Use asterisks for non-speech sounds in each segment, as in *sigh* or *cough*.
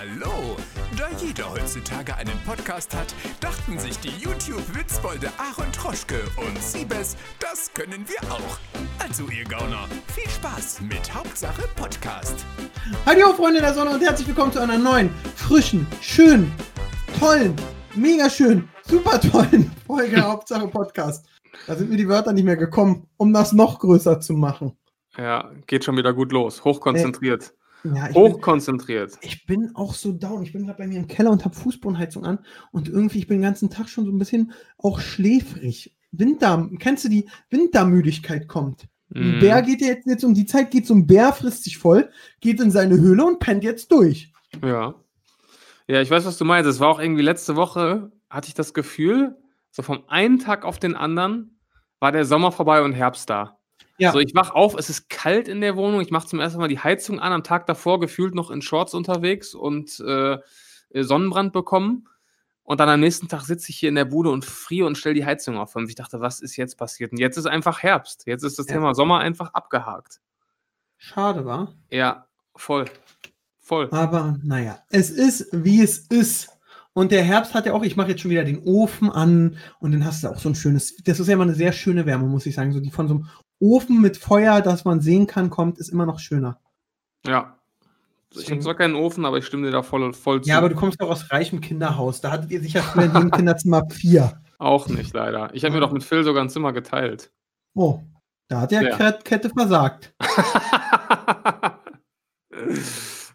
Hallo! Da jeder heutzutage einen Podcast hat, dachten sich die YouTube-Witzbolde Aaron Troschke und Siebes, das können wir auch. Also ihr Gauner, viel Spaß mit Hauptsache Podcast. Hallo Freunde der Sonne und herzlich willkommen zu einer neuen, frischen, schönen, tollen, mega schön, super tollen *laughs* Folge Hauptsache Podcast. Da sind mir die Wörter nicht mehr gekommen, um das noch größer zu machen. Ja, geht schon wieder gut los. Hochkonzentriert. Ja, ich bin, Hochkonzentriert. ich bin auch so down. Ich bin gerade bei mir im Keller und habe Fußbodenheizung an und irgendwie, ich bin den ganzen Tag schon so ein bisschen auch schläfrig. Winter, kennst du die Wintermüdigkeit kommt? Ein Mhm. Bär geht jetzt, jetzt um die Zeit, geht zum Bär, frisst sich voll, geht in seine Höhle und pennt jetzt durch. Ja. Ja, ich weiß, was du meinst. Es war auch irgendwie letzte Woche, hatte ich das Gefühl, so vom einen Tag auf den anderen war der Sommer vorbei und Herbst da. Ja. So, ich wach auf, es ist kalt in der Wohnung, ich mache zum ersten Mal die Heizung an, am Tag davor gefühlt noch in Shorts unterwegs und äh, Sonnenbrand bekommen. Und dann am nächsten Tag sitze ich hier in der Bude und friere und stelle die Heizung auf. Und ich dachte, was ist jetzt passiert? Und jetzt ist einfach Herbst. Jetzt ist das Ja. Thema Sommer einfach abgehakt. Schade, war. Ja, voll. Voll. Aber naja, es ist, wie es ist. Und der Herbst hat ja auch, ich mache jetzt schon wieder den Ofen an und dann hast du auch so ein schönes, das ist ja immer eine sehr schöne Wärme, muss ich sagen. So die von so einem Ofen mit Feuer, das man sehen kann, kommt, ist immer noch schöner. Ja. Ich habe zwar keinen Ofen, aber ich stimme dir da voll, voll zu. Ja, aber du kommst doch aus reichem Kinderhaus. Da hattet ihr sicher früher in jedem Kinderzimmer vier. Auch nicht, leider. Ich habe mir doch mit Phil sogar ein Zimmer geteilt. Oh, da hat der Ja. Ket- Kette versagt. *laughs*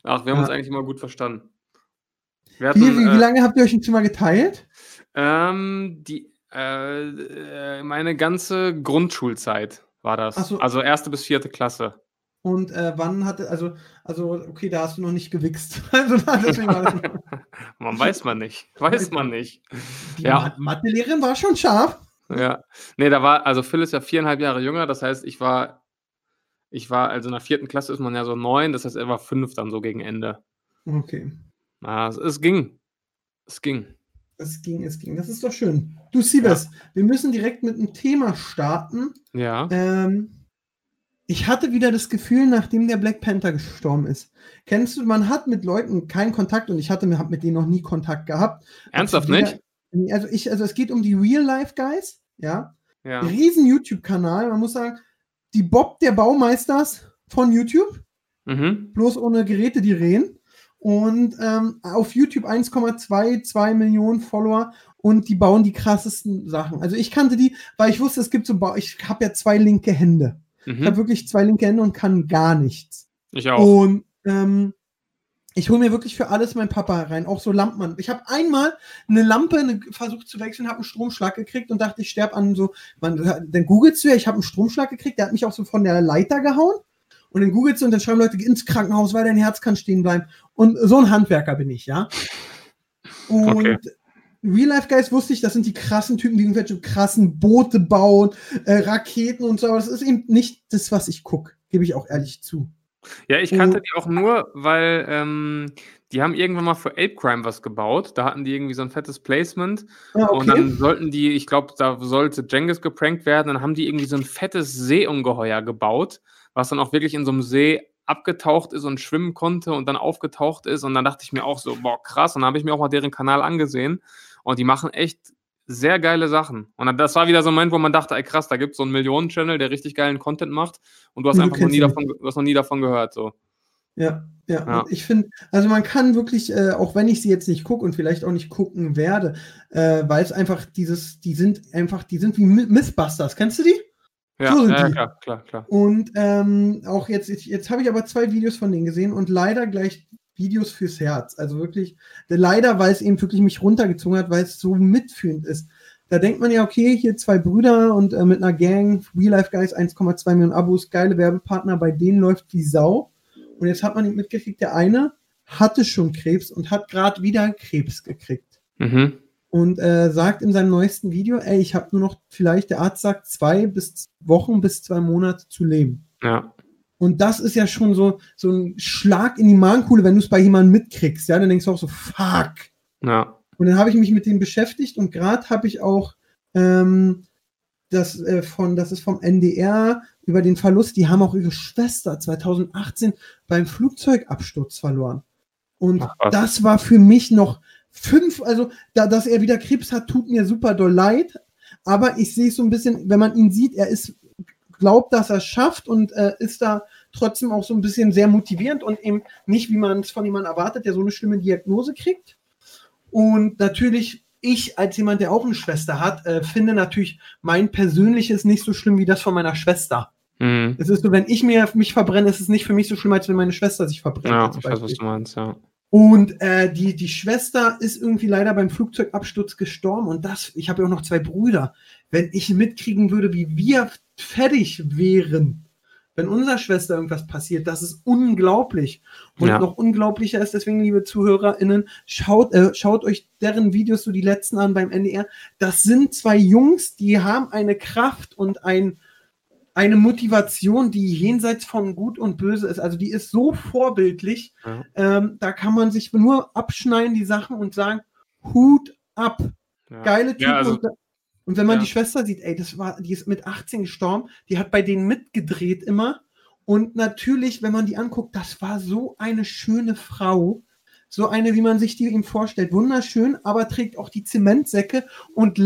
Ach, wir haben uns Ja. eigentlich immer gut verstanden. Wir Wie, hatten, wie, wie äh, lange habt ihr euch ein Zimmer geteilt? ähm, die, äh, äh, meine ganze Grundschulzeit war das. So. Also erste bis vierte Klasse. Und äh, wann hatte, also, also, okay, da hast du noch nicht gewichst. *laughs* Also, da- deswegen war das. *laughs* Man weiß man nicht. Weiß man nicht. Die Ja. Ma- Mathelehrerin war schon scharf. Ja. Nee, da war, also Phil ist ja viereinhalb Jahre jünger, das heißt, ich war, ich war, also in der vierten Klasse ist man ja so neun, das heißt, er war fünf dann so gegen Ende. Okay. Na, es, es ging. Es ging. Es ging, es ging. Das ist doch schön. Du, Siebes, wir müssen direkt mit einem Thema starten. Ja. Ähm, ich hatte wieder das Gefühl, nachdem der Black Panther gestorben ist. Kennst du, man hat mit Leuten keinen Kontakt und ich hatte hab mit denen noch nie Kontakt gehabt. Ernsthaft Also nicht? Also ich, also es geht um die Real Life Guys, ja. Ja. Riesen YouTube-Kanal. Man muss sagen, die Bob der Baumeisters von YouTube, Mhm. bloß ohne Geräte, die reden. Und ähm, auf YouTube 1,22 Millionen Follower und die bauen die krassesten Sachen. Also ich kannte die, weil ich wusste, es gibt so, Bau ich habe ja zwei linke Hände. Ich habe Mhm. wirklich zwei linke Hände und kann gar nichts. Ich auch. Und ähm, ich hole mir wirklich für alles meinen Papa rein, auch so Lampen. Ich habe einmal eine Lampe eine, versucht zu wechseln, habe einen Stromschlag gekriegt und dachte, ich sterbe an so. Man, dann googelst du ja, ich habe einen Stromschlag gekriegt, der hat mich auch so von der Leiter gehauen. Und dann googelst du und dann schreiben Leute ins Krankenhaus, weil dein Herz kann stehen bleiben. Und so ein Handwerker bin ich, ja. Und Okay. Real Life Guys wusste ich, das sind die krassen Typen, die irgendwelche krassen Boote bauen, äh, Raketen und so, aber das ist eben nicht das, was ich gucke, gebe ich auch ehrlich zu. Ja, ich kannte die auch nur, weil ähm, die haben irgendwann mal für Ape Crime was gebaut. Da hatten die irgendwie so ein fettes Placement. Ja, Und dann sollten die, ich glaube, da sollte Jengis geprankt werden. Dann haben die irgendwie so ein fettes Seeungeheuer gebaut, was dann auch wirklich in so einem See abgetaucht ist und schwimmen konnte und dann aufgetaucht ist. Und dann dachte ich mir auch so, boah, krass. Und dann habe ich mir auch mal deren Kanal angesehen. Und die machen echt sehr geile Sachen. Und das war wieder so ein Moment, wo man dachte, ey krass, da gibt es so einen Millionen-Channel, der richtig geilen Content macht. Und du hast *laughs* du einfach noch nie, davon, du hast noch nie davon gehört. So. Ja, ja. Ja. Und ich finde, also man kann wirklich, äh, auch wenn ich sie jetzt nicht gucke und vielleicht auch nicht gucken werde, äh, weil es einfach dieses, die sind einfach, die sind wie Mythbusters. Kennst du die? Ja, So ja, klar, klar, klar. Und ähm, auch jetzt, jetzt, jetzt habe ich aber zwei Videos von denen gesehen und leider gleich Videos fürs Herz. Also wirklich, leider, weil es eben wirklich mich runtergezogen hat, weil es so mitfühlend ist. Da denkt man ja, okay, hier zwei Brüder und äh, mit einer Gang, Real Life Guys, 1,2 Millionen Abos, geile Werbepartner, bei denen läuft die Sau. Und jetzt hat man mitgekriegt, der eine hatte schon Krebs und hat gerade wieder Krebs gekriegt. Mhm. Und äh, sagt in seinem neuesten Video, ey, ich habe nur noch, vielleicht, der Arzt sagt, zwei bis Wochen bis zwei Monate zu leben. Ja. Und das ist ja schon so, so ein Schlag in die Magenkuhle, wenn du es bei jemandem mitkriegst. Ja, dann denkst du auch so, fuck. Ja. Und dann habe ich mich mit dem beschäftigt und gerade habe ich auch ähm, das äh, von, das ist vom NDR über den Verlust, die haben auch ihre Schwester 2018 beim Flugzeugabsturz verloren. Und Ach, das war für mich noch fünf, also da, dass er wieder Krebs hat, tut mir super doll leid. Aber ich sehe es so ein bisschen, wenn man ihn sieht, er ist, glaubt, dass er es schafft und äh, ist da trotzdem auch so ein bisschen sehr motivierend und eben nicht, wie man es von jemandem erwartet, der so eine schlimme Diagnose kriegt. Und natürlich, ich als jemand, der auch eine Schwester hat, äh, finde natürlich mein persönliches nicht so schlimm wie das von meiner Schwester. Mhm. Es ist so, wenn ich mir mich verbrenne, ist es nicht für mich so schlimm, als wenn meine Schwester sich verbrennt. Ja, ich weiß, was du meinst, ja. Und äh, die, die Schwester ist irgendwie leider beim Flugzeugabsturz gestorben. Und das, ich habe ja auch noch zwei Brüder. Wenn ich mitkriegen würde, wie wir fertig wären, wenn unserer Schwester irgendwas passiert, das ist unglaublich. Und Ja. noch unglaublicher ist deswegen, liebe ZuhörerInnen, schaut, äh, schaut euch deren Videos, so die letzten an beim NDR. Das sind zwei Jungs, die haben eine Kraft und ein, eine Motivation, die jenseits von Gut und Böse ist. Also die ist so vorbildlich. Ja. Ähm, da kann man sich nur abschneiden, die Sachen, und sagen, Hut ab. Ja. Geile Typen. Ja, also, und, und wenn man ja. die Schwester sieht, ey, das war, die ist mit 18 gestorben, die hat bei denen mitgedreht immer. Und natürlich, wenn man die anguckt, das war so eine schöne Frau. So eine, wie man sich die ihm vorstellt. Wunderschön, aber trägt auch die Zementsäcke und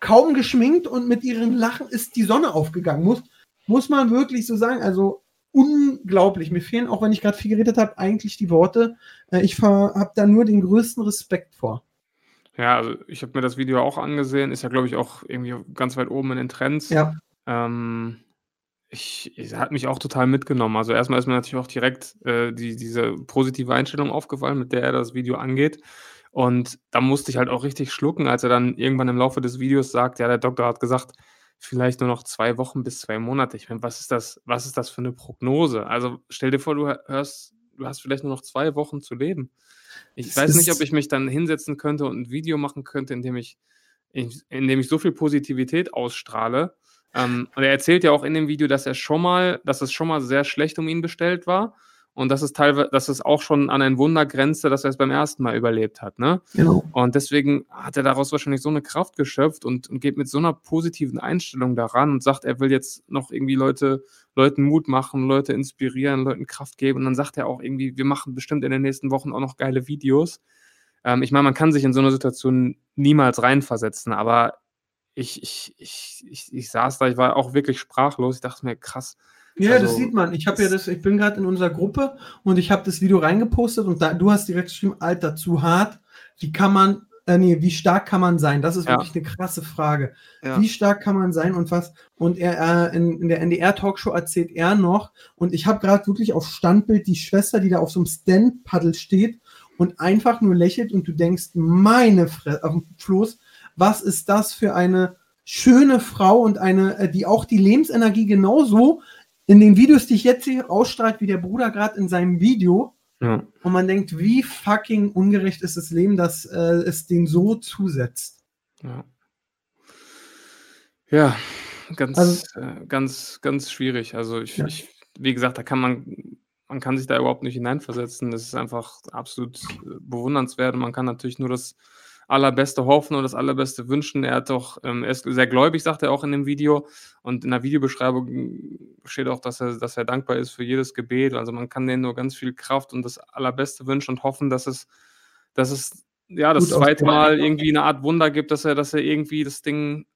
kaum geschminkt und mit ihren Lachen ist die Sonne aufgegangen. Muss, muss man wirklich so sagen. Also unglaublich. Mir fehlen, auch wenn ich gerade viel geredet habe, eigentlich die Worte. Äh, ich habe da nur den größten Respekt vor. ja, also ich habe mir das Video auch angesehen, ist ja, glaube ich, auch irgendwie ganz weit oben in den Trends. Ja. Ähm, ich, es hat mich auch total mitgenommen. Also erstmal ist mir natürlich auch direkt äh, die, diese positive Einstellung aufgefallen, mit der er das Video angeht. Und da musste ich halt auch richtig schlucken, als er dann irgendwann im Laufe des Videos sagt, ja, der Doktor hat gesagt, vielleicht nur noch zwei Wochen bis zwei Monate. Ich meine, was ist das, was ist das für eine Prognose? Also stell dir vor, du hörst, du hast vielleicht nur noch zwei Wochen zu leben. Ich Das weiß nicht, ob ich mich dann hinsetzen könnte und ein Video machen könnte, in dem ich, in, in dem ich so viel Positivität ausstrahle. Ähm, und er erzählt ja auch in dem Video, dass er schon mal, dass es schon mal sehr schlecht um ihn bestellt war und dass es teilweise, dass es auch schon an ein Wunder grenzte, dass er es beim ersten Mal überlebt hat. Ne? Genau. Und deswegen hat er daraus wahrscheinlich so eine Kraft geschöpft und, und geht mit so einer positiven Einstellung daran und sagt, er will jetzt noch irgendwie Leute, Leuten Mut machen, Leute inspirieren, Leuten Kraft geben. Und dann sagt er auch irgendwie, wir machen bestimmt in den nächsten Wochen auch noch geile Videos. Ähm, ich meine, man kann sich in so eine Situation niemals reinversetzen, aber ich, ich, ich, ich, ich saß da, ich war auch wirklich sprachlos. Ich dachte mir, krass. Ja, Also, das sieht man. Ich habe ja das, ich bin gerade in unserer Gruppe und ich habe das Video reingepostet und da, du hast direkt geschrieben, Alter, zu hart. Wie kann man, äh, nee, wie stark kann man sein? Das ist Ja. wirklich eine krasse Frage. Ja. Wie stark kann man sein und was? Und er äh, in, in der NDR-Talkshow erzählt er noch, und ich habe gerade wirklich auf Standbild die Schwester, die da auf so einem Stand-Paddel steht und einfach nur lächelt und du denkst, meine Fresse, auf dem Floß, was ist das für eine schöne Frau und eine, äh, die auch die Lebensenergie genauso in den Videos, die ich jetzt sehe, ausstrahlt, wie der Bruder gerade in seinem Video. Ja. Und man denkt, wie fucking ungerecht ist das Leben, dass äh, es den so zusetzt. Ja. Ja, ganz, Also- äh, ganz, ganz schwierig. Also ich, Ja. ich, wie gesagt, da kann man, man kann sich da überhaupt nicht hineinversetzen. Das ist einfach absolut äh, bewundernswert und man kann natürlich nur das Allerbeste hoffen und das Allerbeste wünschen. Er hat doch, ähm, er ist sehr gläubig, sagt er auch in dem Video. Und in der Videobeschreibung steht auch, dass er, dass er dankbar ist für jedes Gebet. Also man kann denen nur ganz viel Kraft und das Allerbeste wünschen und hoffen, dass es, dass es ja das Gut zweite. Mal irgendwie eine Art Wunder gibt, dass er, dass er irgendwie das Ding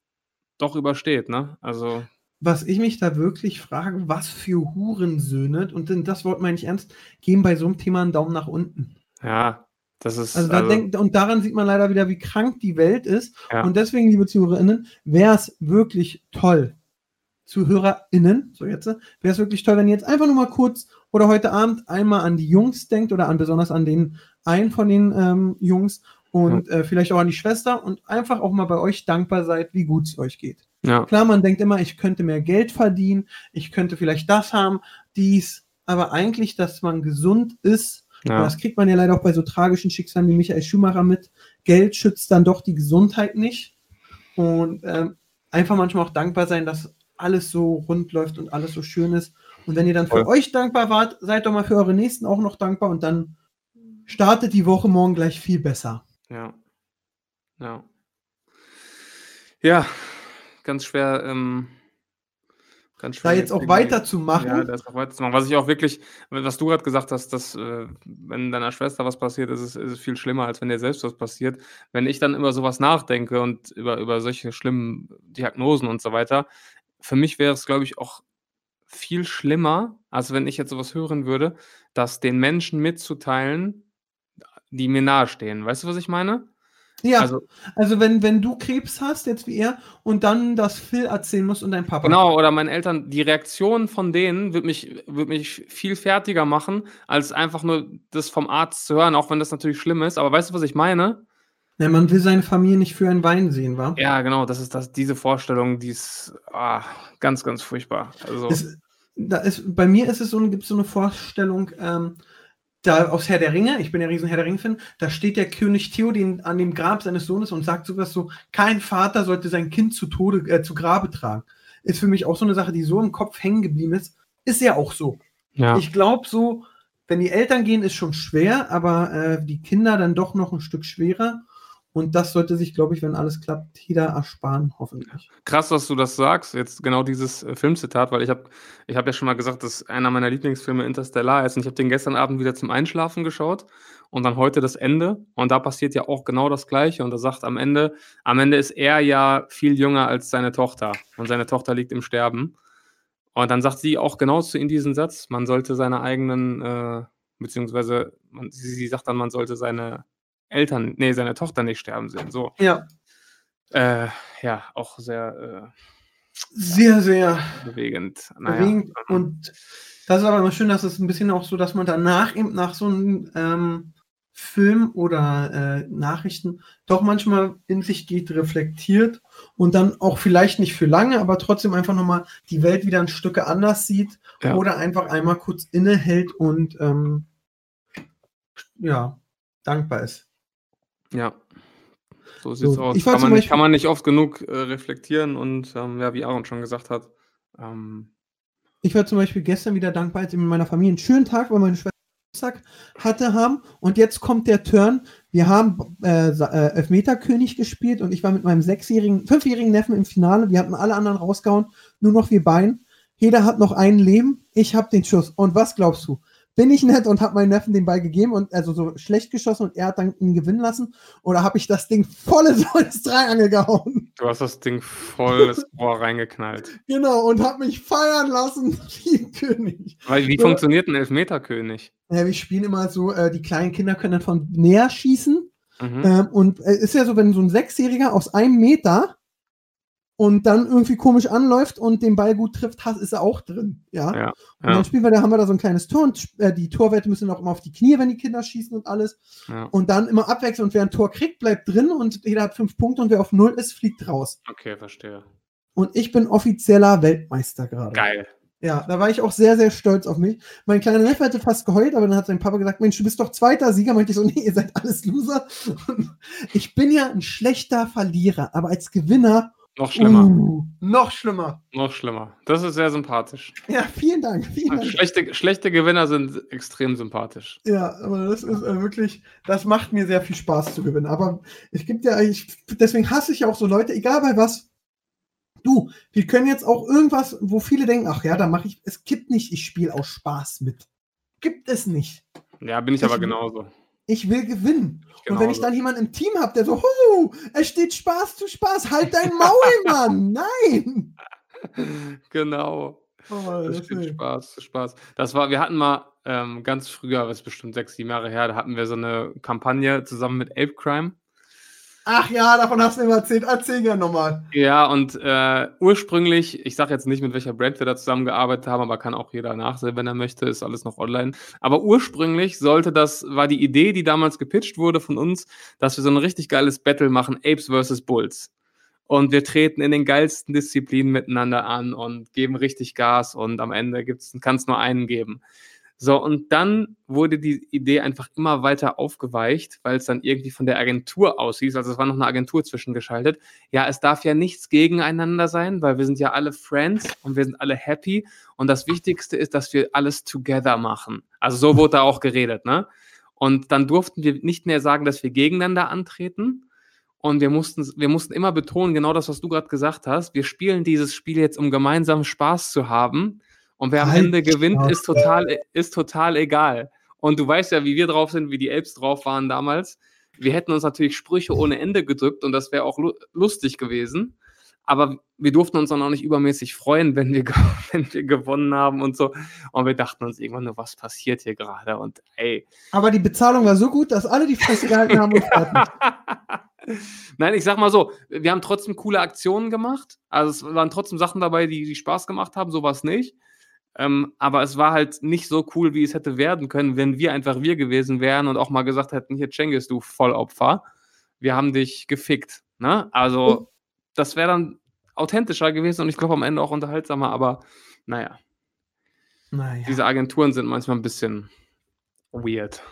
doch übersteht, ne? Also, Was ich mich da wirklich frage, was für Hurensöhne, und das Wort meine ich ernst, geben bei so einem Thema einen Daumen nach unten. ja, das ist. Also, da also, denkt, und daran sieht man leider wieder, wie krank die Welt ist. Ja. Und deswegen, liebe ZuhörerInnen, wäre es wirklich toll, ZuhörerInnen, so jetzt, wäre es wirklich toll, wenn ihr jetzt einfach nur mal kurz oder heute Abend einmal an die Jungs denkt oder an besonders an den einen von den ähm, Jungs und äh, vielleicht auch an die Schwester und einfach auch mal bei euch dankbar seid, wie gut es euch geht. ja, Klar, man denkt immer, ich könnte mehr Geld verdienen, ich könnte vielleicht das haben, dies, aber eigentlich, dass man gesund ist, ja, das kriegt man ja leider auch bei so tragischen Schicksalen wie Michael Schumacher mit. Geld schützt dann doch die Gesundheit nicht. Und ähm, einfach manchmal auch dankbar sein, dass alles so rund läuft und alles so schön ist. Und wenn ihr dann für Voll. euch dankbar wart, seid doch mal für eure Nächsten auch noch dankbar und dann startet die Woche morgen gleich viel besser. ja, ja. Ja, ganz schwer ähm, ganz schön. Da jetzt auch weiterzumachen. Ja, das auch weiterzumachen. Was ich auch wirklich, was du gerade gesagt hast, dass äh, wenn deiner Schwester was passiert, ist es, ist es viel schlimmer, als wenn dir selbst was passiert. Wenn ich dann über sowas nachdenke und über, über solche schlimmen Diagnosen und so weiter, für mich wäre es, glaube ich, auch viel schlimmer, als wenn ich jetzt sowas hören würde, das den Menschen mitzuteilen, die mir nahestehen. Weißt du, was ich meine? Ja, also, also, wenn, wenn du Krebs hast, jetzt wie er, und dann das Phil erzählen musst und dein Papa. Genau, oder meinen Eltern, die Reaktion von denen wird mich, wird mich viel fertiger machen, als einfach nur das vom Arzt zu hören, auch wenn das natürlich schlimm ist. Aber weißt du, was ich meine? Ja, man will seine Familie nicht für einen Wein sehen, wa? Ja, genau, das ist das, diese Vorstellung, die ist ah, ganz, ganz furchtbar. Also. Es, da ist, bei mir ist es so, gibt es so eine Vorstellung, ähm, da aus Herr der Ringe, ich bin ja riesen Herr der Ringe-Fan, da steht der König Theoden an dem Grab seines Sohnes und sagt sowas so, kein Vater sollte sein Kind zu Tode, äh, zu Grabe tragen. Ist für mich auch so eine Sache, die so im Kopf hängen geblieben ist. Ist ja auch so. Ja. Ich glaube so, wenn die Eltern gehen, ist schon schwer, aber äh, die Kinder dann doch noch ein Stück schwerer. Und das sollte sich, glaube ich, wenn alles klappt, jeder ersparen, hoffentlich. Krass, dass du das sagst, jetzt genau dieses äh, Filmzitat, weil ich habe ich hab ja schon mal gesagt, dass einer meiner Lieblingsfilme Interstellar ist. Und ich habe den gestern Abend wieder zum Einschlafen geschaut und dann heute das Ende. Und da passiert ja auch genau das Gleiche. Und er sagt am Ende, am Ende ist er ja viel jünger als seine Tochter. Und seine Tochter liegt im Sterben. Und dann sagt sie auch genau zu ihm diesen Satz, man sollte seine eigenen, äh, beziehungsweise man, sie, sie sagt dann, man sollte seine Eltern, nee, seine Tochter nicht sterben sehen. So. Ja. Äh, ja, auch sehr. Äh, sehr, sehr bewegend. Naja. bewegend. Ähm. Und das ist aber immer schön, dass es ein bisschen auch so, dass man danach eben nach so einem ähm, Film oder äh, Nachrichten doch manchmal in sich geht, reflektiert und dann auch vielleicht nicht für lange, aber trotzdem einfach nochmal die Welt wieder ein Stück anders sieht ja. oder einfach einmal kurz innehält und ähm, ja, dankbar ist. Ja, so sieht's so, aus. Kann man, nicht, kann man, nicht, oft genug äh, reflektieren und ähm, ja, wie Aaron schon gesagt hat. Ähm, ich war zum Beispiel gestern wieder dankbar, als ich mit meiner Familie einen schönen Tag, weil meine Schwester Geburtstag hatte haben. Und jetzt kommt der Turn. Wir haben äh, äh, Elfmeterkönig gespielt und ich war mit meinem sechsjährigen, fünfjährigen Neffen im Finale. Wir hatten alle anderen rausgehauen, nur noch wir beiden. Jeder hat noch ein Leben. Ich habe den Schuss. Und was glaubst du? Bin ich nett und habe meinem Neffen den Ball gegeben und also so schlecht geschossen und er hat dann ihn gewinnen lassen? Oder habe ich das Ding voll so *laughs* ins Dreiangel gehauen? Du hast das Ding voll ins Rohr reingeknallt. *laughs* Genau, und habe mich feiern lassen *laughs* wie ein König. Weil, wie so, funktioniert ein Elfmeterkönig? Ja, wir spielen immer so, äh, die kleinen Kinder können dann von näher schießen. Mhm. Ähm, und es äh, ist ja so, wenn so ein Sechsjähriger aus einem Meter und dann irgendwie komisch anläuft und den Ball gut trifft, ist er auch drin. Ja. ja, und dann spielen wir, da haben wir da so ein kleines Tor und äh, die Torwerte müssen auch immer auf die Knie, wenn die Kinder schießen und alles. Ja. Und dann immer abwechseln und wer ein Tor kriegt, bleibt drin und jeder hat fünf Punkte und wer auf null ist, fliegt raus. Okay, verstehe. Und ich bin offizieller Weltmeister gerade. Geil. Ja, da war ich auch sehr, sehr stolz auf mich. Mein kleiner Neffe hätte fast geheult, aber dann hat sein Papa gesagt, Mensch, du bist doch zweiter Sieger. Meinte ich so, *laughs* nee, ihr seid alles Loser. ich bin ja ein schlechter Verlierer, aber als Gewinner noch schlimmer. Uh, noch schlimmer. Noch schlimmer. Das ist sehr sympathisch. Ja, vielen Dank. Vielen Dank. Schlechte, schlechte Gewinner sind extrem sympathisch. Ja, aber das ist äh, wirklich, das macht mir sehr viel Spaß zu gewinnen. Aber es gibt ja, ich, deswegen hasse ich ja auch so Leute, egal bei was. Du, wir können jetzt auch irgendwas, wo viele denken, ach ja, da mache ich, es gibt nicht, ich spiele aus Spaß mit. Gibt es nicht. Ja, bin ich, ich aber genauso. Ich will gewinnen. Genau und wenn ich dann jemanden im Team habe, der so, hu, es steht Spaß zu Spaß, halt dein Maul, *laughs* Mann! Nein! Genau. Oh, das steht Spaß zu Spaß. Das war, wir hatten mal ähm, ganz früher, was ist bestimmt sechs, sieben Jahre her, da hatten wir so eine Kampagne zusammen mit Ape Crime. Ach ja, davon hast du mir erzählt. Erzähl ja nochmal. Ja, und äh, ursprünglich, ich sage jetzt nicht, mit welcher Brand wir da zusammengearbeitet haben, aber kann auch jeder nachsehen, wenn er möchte, ist alles noch online. Aber ursprünglich sollte das, war die Idee, die damals gepitcht wurde von uns, dass wir so ein richtig geiles Battle machen, Apes vs. Bulls. Und wir treten in den geilsten Disziplinen miteinander an und geben richtig Gas und am Ende kann es nur einen geben. So, und dann wurde die Idee einfach immer weiter aufgeweicht, weil es dann irgendwie von der Agentur aushieß, also es war noch eine Agentur zwischengeschaltet. Ja, es darf ja nichts gegeneinander sein, weil wir sind ja alle Friends und wir sind alle happy. Und das Wichtigste ist, dass wir alles together machen. Also so wurde da auch geredet, ne? Und dann durften wir nicht mehr sagen, dass wir gegeneinander antreten. Und wir mussten, wir mussten immer betonen, genau das, was du gerade gesagt hast. Wir spielen dieses Spiel jetzt, um gemeinsam Spaß zu haben. Und wer am Halt Ende gewinnt, ist total, ist total egal. Und du weißt ja, wie wir drauf sind, wie die Elbs drauf waren damals. Wir hätten uns natürlich Sprüche ohne Ende gedrückt und das wäre auch lu lustig gewesen. Aber wir durften uns dann auch nicht übermäßig freuen, wenn wir, *laughs* wenn wir gewonnen haben und so. Und wir dachten uns irgendwann nur, was passiert hier gerade? Und ey, Aber die Bezahlung war so gut, dass alle die Fresse gehalten haben und. *laughs* Nein, ich sag mal so, wir haben trotzdem coole Aktionen gemacht. Also es waren trotzdem Sachen dabei, die, die Spaß gemacht haben, sowas nicht. Ähm, aber es war halt nicht so cool, wie es hätte werden können, wenn wir einfach wir gewesen wären und auch mal gesagt hätten, hier Cengiz, du Vollopfer, wir haben dich gefickt. Ne? Also das wäre dann authentischer gewesen und ich glaube am Ende auch unterhaltsamer, aber naja, Naja. diese Agenturen sind manchmal ein bisschen weird.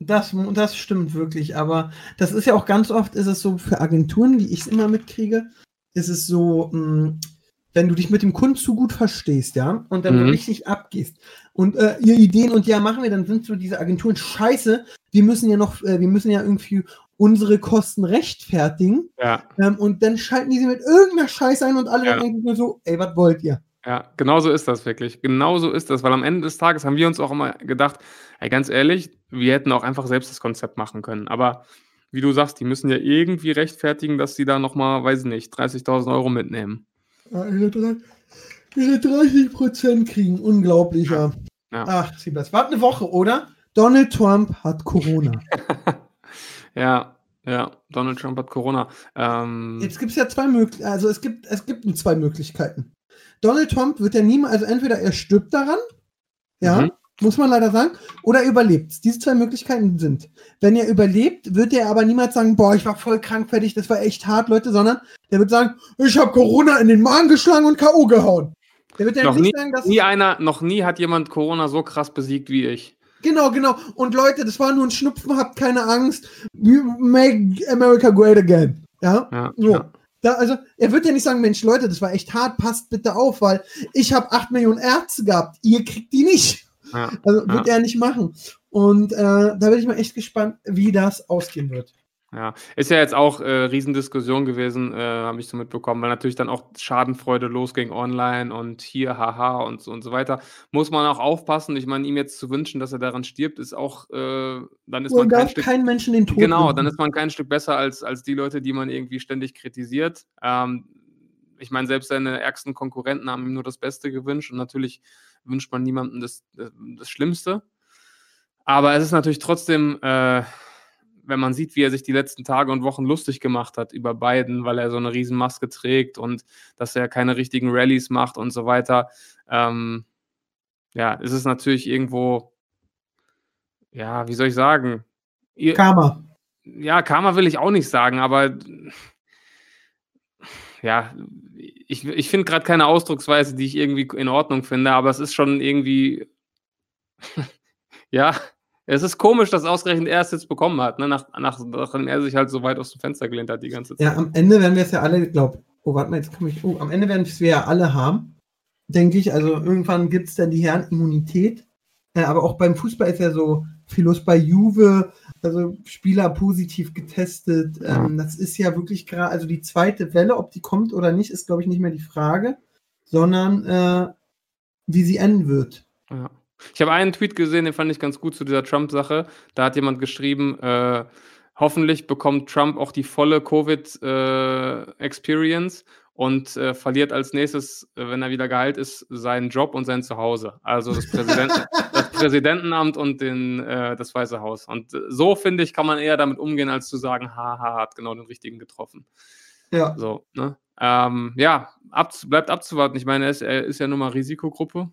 Das, das stimmt wirklich, aber das ist ja auch ganz oft, ist es so für Agenturen, wie ich es immer mitkriege, ist es so, mh, wenn du dich mit dem Kunden zu gut verstehst, ja, und dann Mhm. richtig abgehst und äh, ihr Ideen und ja machen wir, dann sind so diese Agenturen scheiße, wir müssen ja noch, äh, wir müssen ja irgendwie unsere Kosten rechtfertigen Ja. ähm, und dann schalten die sie mit irgendeiner Scheiße ein und alle Ja. denken nur so, ey, was wollt ihr? Ja, genau so ist das wirklich. Genau so ist das, weil am Ende des Tages haben wir uns auch immer gedacht, ey, ganz ehrlich, wir hätten auch einfach selbst das Konzept machen können. Aber wie du sagst, die müssen ja irgendwie rechtfertigen, dass sie da nochmal, weiß ich nicht, 30.000 Euro mitnehmen. Ihre 30 Prozent kriegen, unglaublicher. Ja. Ach, sie das. Warte eine Woche, oder? Donald Trump hat Corona. *laughs* Ja, ja, Donald Trump hat Corona. Ähm, Jetzt gibt es ja zwei Möglichkeiten. Also es gibt, es gibt zwei Möglichkeiten. Donald Trump wird ja niemals, also entweder er stirbt daran, ja, Mhm. muss man leider sagen, oder er überlebt. Diese zwei Möglichkeiten sind. Wenn er überlebt, wird er aber niemals sagen, boah, ich war voll krank fertig, das war echt hart, Leute, sondern der wird sagen, ich habe Corona in den Magen geschlagen und K.O. gehauen. Der wird ja noch, nicht nie, sagen, dass nie einer, noch nie hat jemand Corona so krass besiegt wie ich. Genau, genau. Und Leute, das war nur ein Schnupfen, habt keine Angst. We make America great again. Ja. Ja, So. ja. Da, also, er wird ja nicht sagen, Mensch, Leute, das war echt hart, passt bitte auf, weil ich habe 8 Millionen Ärzte gehabt, ihr kriegt die nicht. Ja. Also wird er nicht machen. Und äh, da bin ich mal echt gespannt, wie das ausgehen wird. Ja, ist ja jetzt auch äh, Riesendiskussion gewesen, äh, habe ich so mitbekommen, weil natürlich dann auch Schadenfreude losging online und hier, haha und so und so weiter. Muss man auch aufpassen. Ich meine, ihm jetzt zu wünschen, dass er daran stirbt, ist auch, äh, dann ist Man man kein darf Stück, keinen Menschen den Tod genau, dann ist man kein Stück besser als, als die Leute, die man irgendwie ständig kritisiert. Ähm, ich meine, selbst seine ärgsten Konkurrenten haben ihm nur das Beste gewünscht und natürlich wünscht man niemandem das, das, das Schlimmste. Aber es ist natürlich trotzdem, äh, wenn man sieht, wie er sich die letzten Tage und Wochen lustig gemacht hat über Biden, weil er so eine Riesenmaske trägt und dass er keine richtigen Rallyes macht und so weiter. Ähm, ja, es ist natürlich irgendwo, ja, wie soll ich sagen? Ihr, Karma. ja, Karma will ich auch nicht sagen, aber ja, ich, ich finde gerade keine Ausdrucksweise, die ich irgendwie in Ordnung finde, aber es ist schon irgendwie, *laughs* ja, es ist komisch, dass ausgerechnet er es jetzt bekommen hat, ne? nach, nach, nachdem er sich halt so weit aus dem Fenster gelehnt hat die ganze Zeit. Ja, am Ende werden wir es ja alle, glaub, oh, warte mal, jetzt komme ich, oh, am Ende werden wir es ja alle haben, denke ich. Also irgendwann gibt es dann die Herrenimmunität. Äh, aber auch beim Fußball ist ja so viel los bei Juve, also Spieler positiv getestet. Ähm, das ist ja wirklich gerade, also die zweite Welle, ob die kommt oder nicht, ist, glaube ich, nicht mehr die Frage, sondern äh, wie sie enden wird. Ja. Ich habe einen Tweet gesehen, den fand ich ganz gut zu dieser Trump-Sache. Da hat jemand geschrieben, äh, hoffentlich bekommt Trump auch die volle Covid-Experience und äh, verliert als nächstes, äh, wenn er wieder geheilt ist, seinen Job und sein Zuhause. Also das, Präsidenten, *laughs* das Präsidentenamt und den, äh, das Weiße Haus. Und äh, so, finde ich, kann man eher damit umgehen, als zu sagen, haha, hat genau den richtigen getroffen. Ja. So, ne? Ähm, ja, ab, bleibt abzuwarten. Ich meine, er ist, er ist ja nun mal Risikogruppe.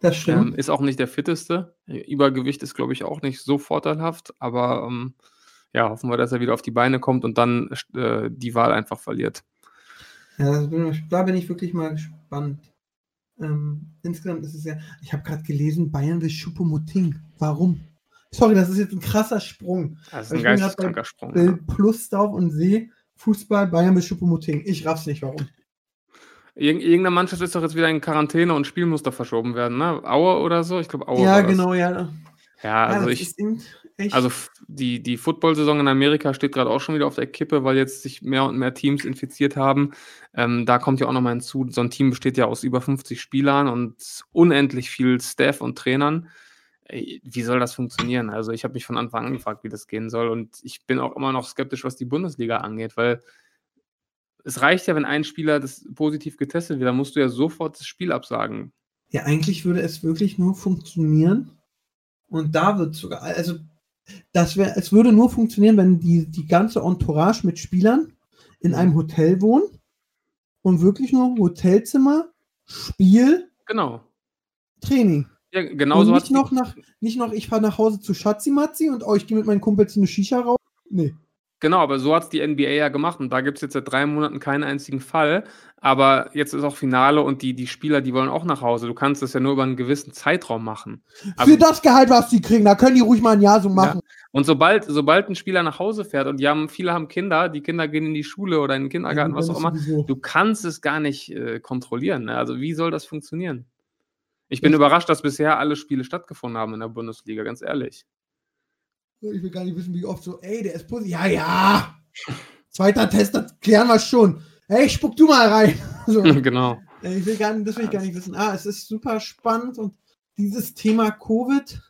Das stimmt. Ähm, ist auch nicht der fitteste. Übergewicht ist, glaube ich, auch nicht so vorteilhaft, aber ähm, ja, hoffen wir, dass er wieder auf die Beine kommt und dann äh, die Wahl einfach verliert. Ja, da bin ich wirklich mal gespannt. Ähm, insgesamt ist es ja, ich habe gerade gelesen, Bayern will Choupo-Moting. Warum? Sorry, das ist jetzt ein krasser Sprung. Das ist ein geisteskranker Sprung. Ja. Plus drauf und sehe Fußball, Bayern will Choupo-Moting. Ich raff's nicht, warum. Irg irgendeine Mannschaft ist doch jetzt wieder in Quarantäne und Spiel muss da verschoben werden, ne? Aue oder so? Ich glaube, Aue. ja, genau, ja. Ja, ja also das ich? Also die, die Football-Saison in Amerika steht gerade auch schon wieder auf der Kippe, weil jetzt sich mehr und mehr Teams infiziert haben. Ähm, da kommt ja auch nochmal hinzu, so ein Team besteht ja aus über 50 Spielern und unendlich viel Staff und Trainern. Wie soll das funktionieren? Also ich habe mich von Anfang an gefragt, wie das gehen soll und ich bin auch immer noch skeptisch, was die Bundesliga angeht, weil es reicht ja, wenn ein Spieler das positiv getestet wird, dann musst du ja sofort das Spiel absagen. Ja, eigentlich würde es wirklich nur funktionieren. Und da wird sogar, also das wäre, es würde nur funktionieren, wenn die, die ganze Entourage mit Spielern in einem Hotel wohnen und wirklich nur Hotelzimmer, Spiel, genau. Training. Ja, genau und so nicht noch nach, nicht noch, ich fahre nach Hause zu Schatzimatzi und oh, ich gehe mit meinen Kumpels in eine Shisha raus. Nee. Genau, aber so hat es die NBA ja gemacht und da gibt es jetzt seit drei Monaten keinen einzigen Fall. Aber jetzt ist auch Finale und die, die Spieler, die wollen auch nach Hause. Du kannst das ja nur über einen gewissen Zeitraum machen. Aber Für das Gehalt, was sie kriegen, da können die ruhig mal ein Jahr so machen. Ja. Und sobald, sobald ein Spieler nach Hause fährt und die haben, viele haben Kinder, die Kinder gehen in die Schule oder in den Kindergarten, ja, was auch immer, sowieso. du kannst es gar nicht äh, kontrollieren. Ne? Also wie soll das funktionieren? Ich bin ich überrascht, dass bisher alle Spiele stattgefunden haben in der Bundesliga, ganz ehrlich. Ich will gar nicht wissen, wie oft so, ey, der ist positiv. Ja, ja. Zweiter Test, das klären wir schon. Ey, spuck du mal rein. *laughs* So. *laughs* Genau. Ich will gar nicht, das will ich gar nicht wissen. Ah, es ist super spannend und dieses Thema Covid,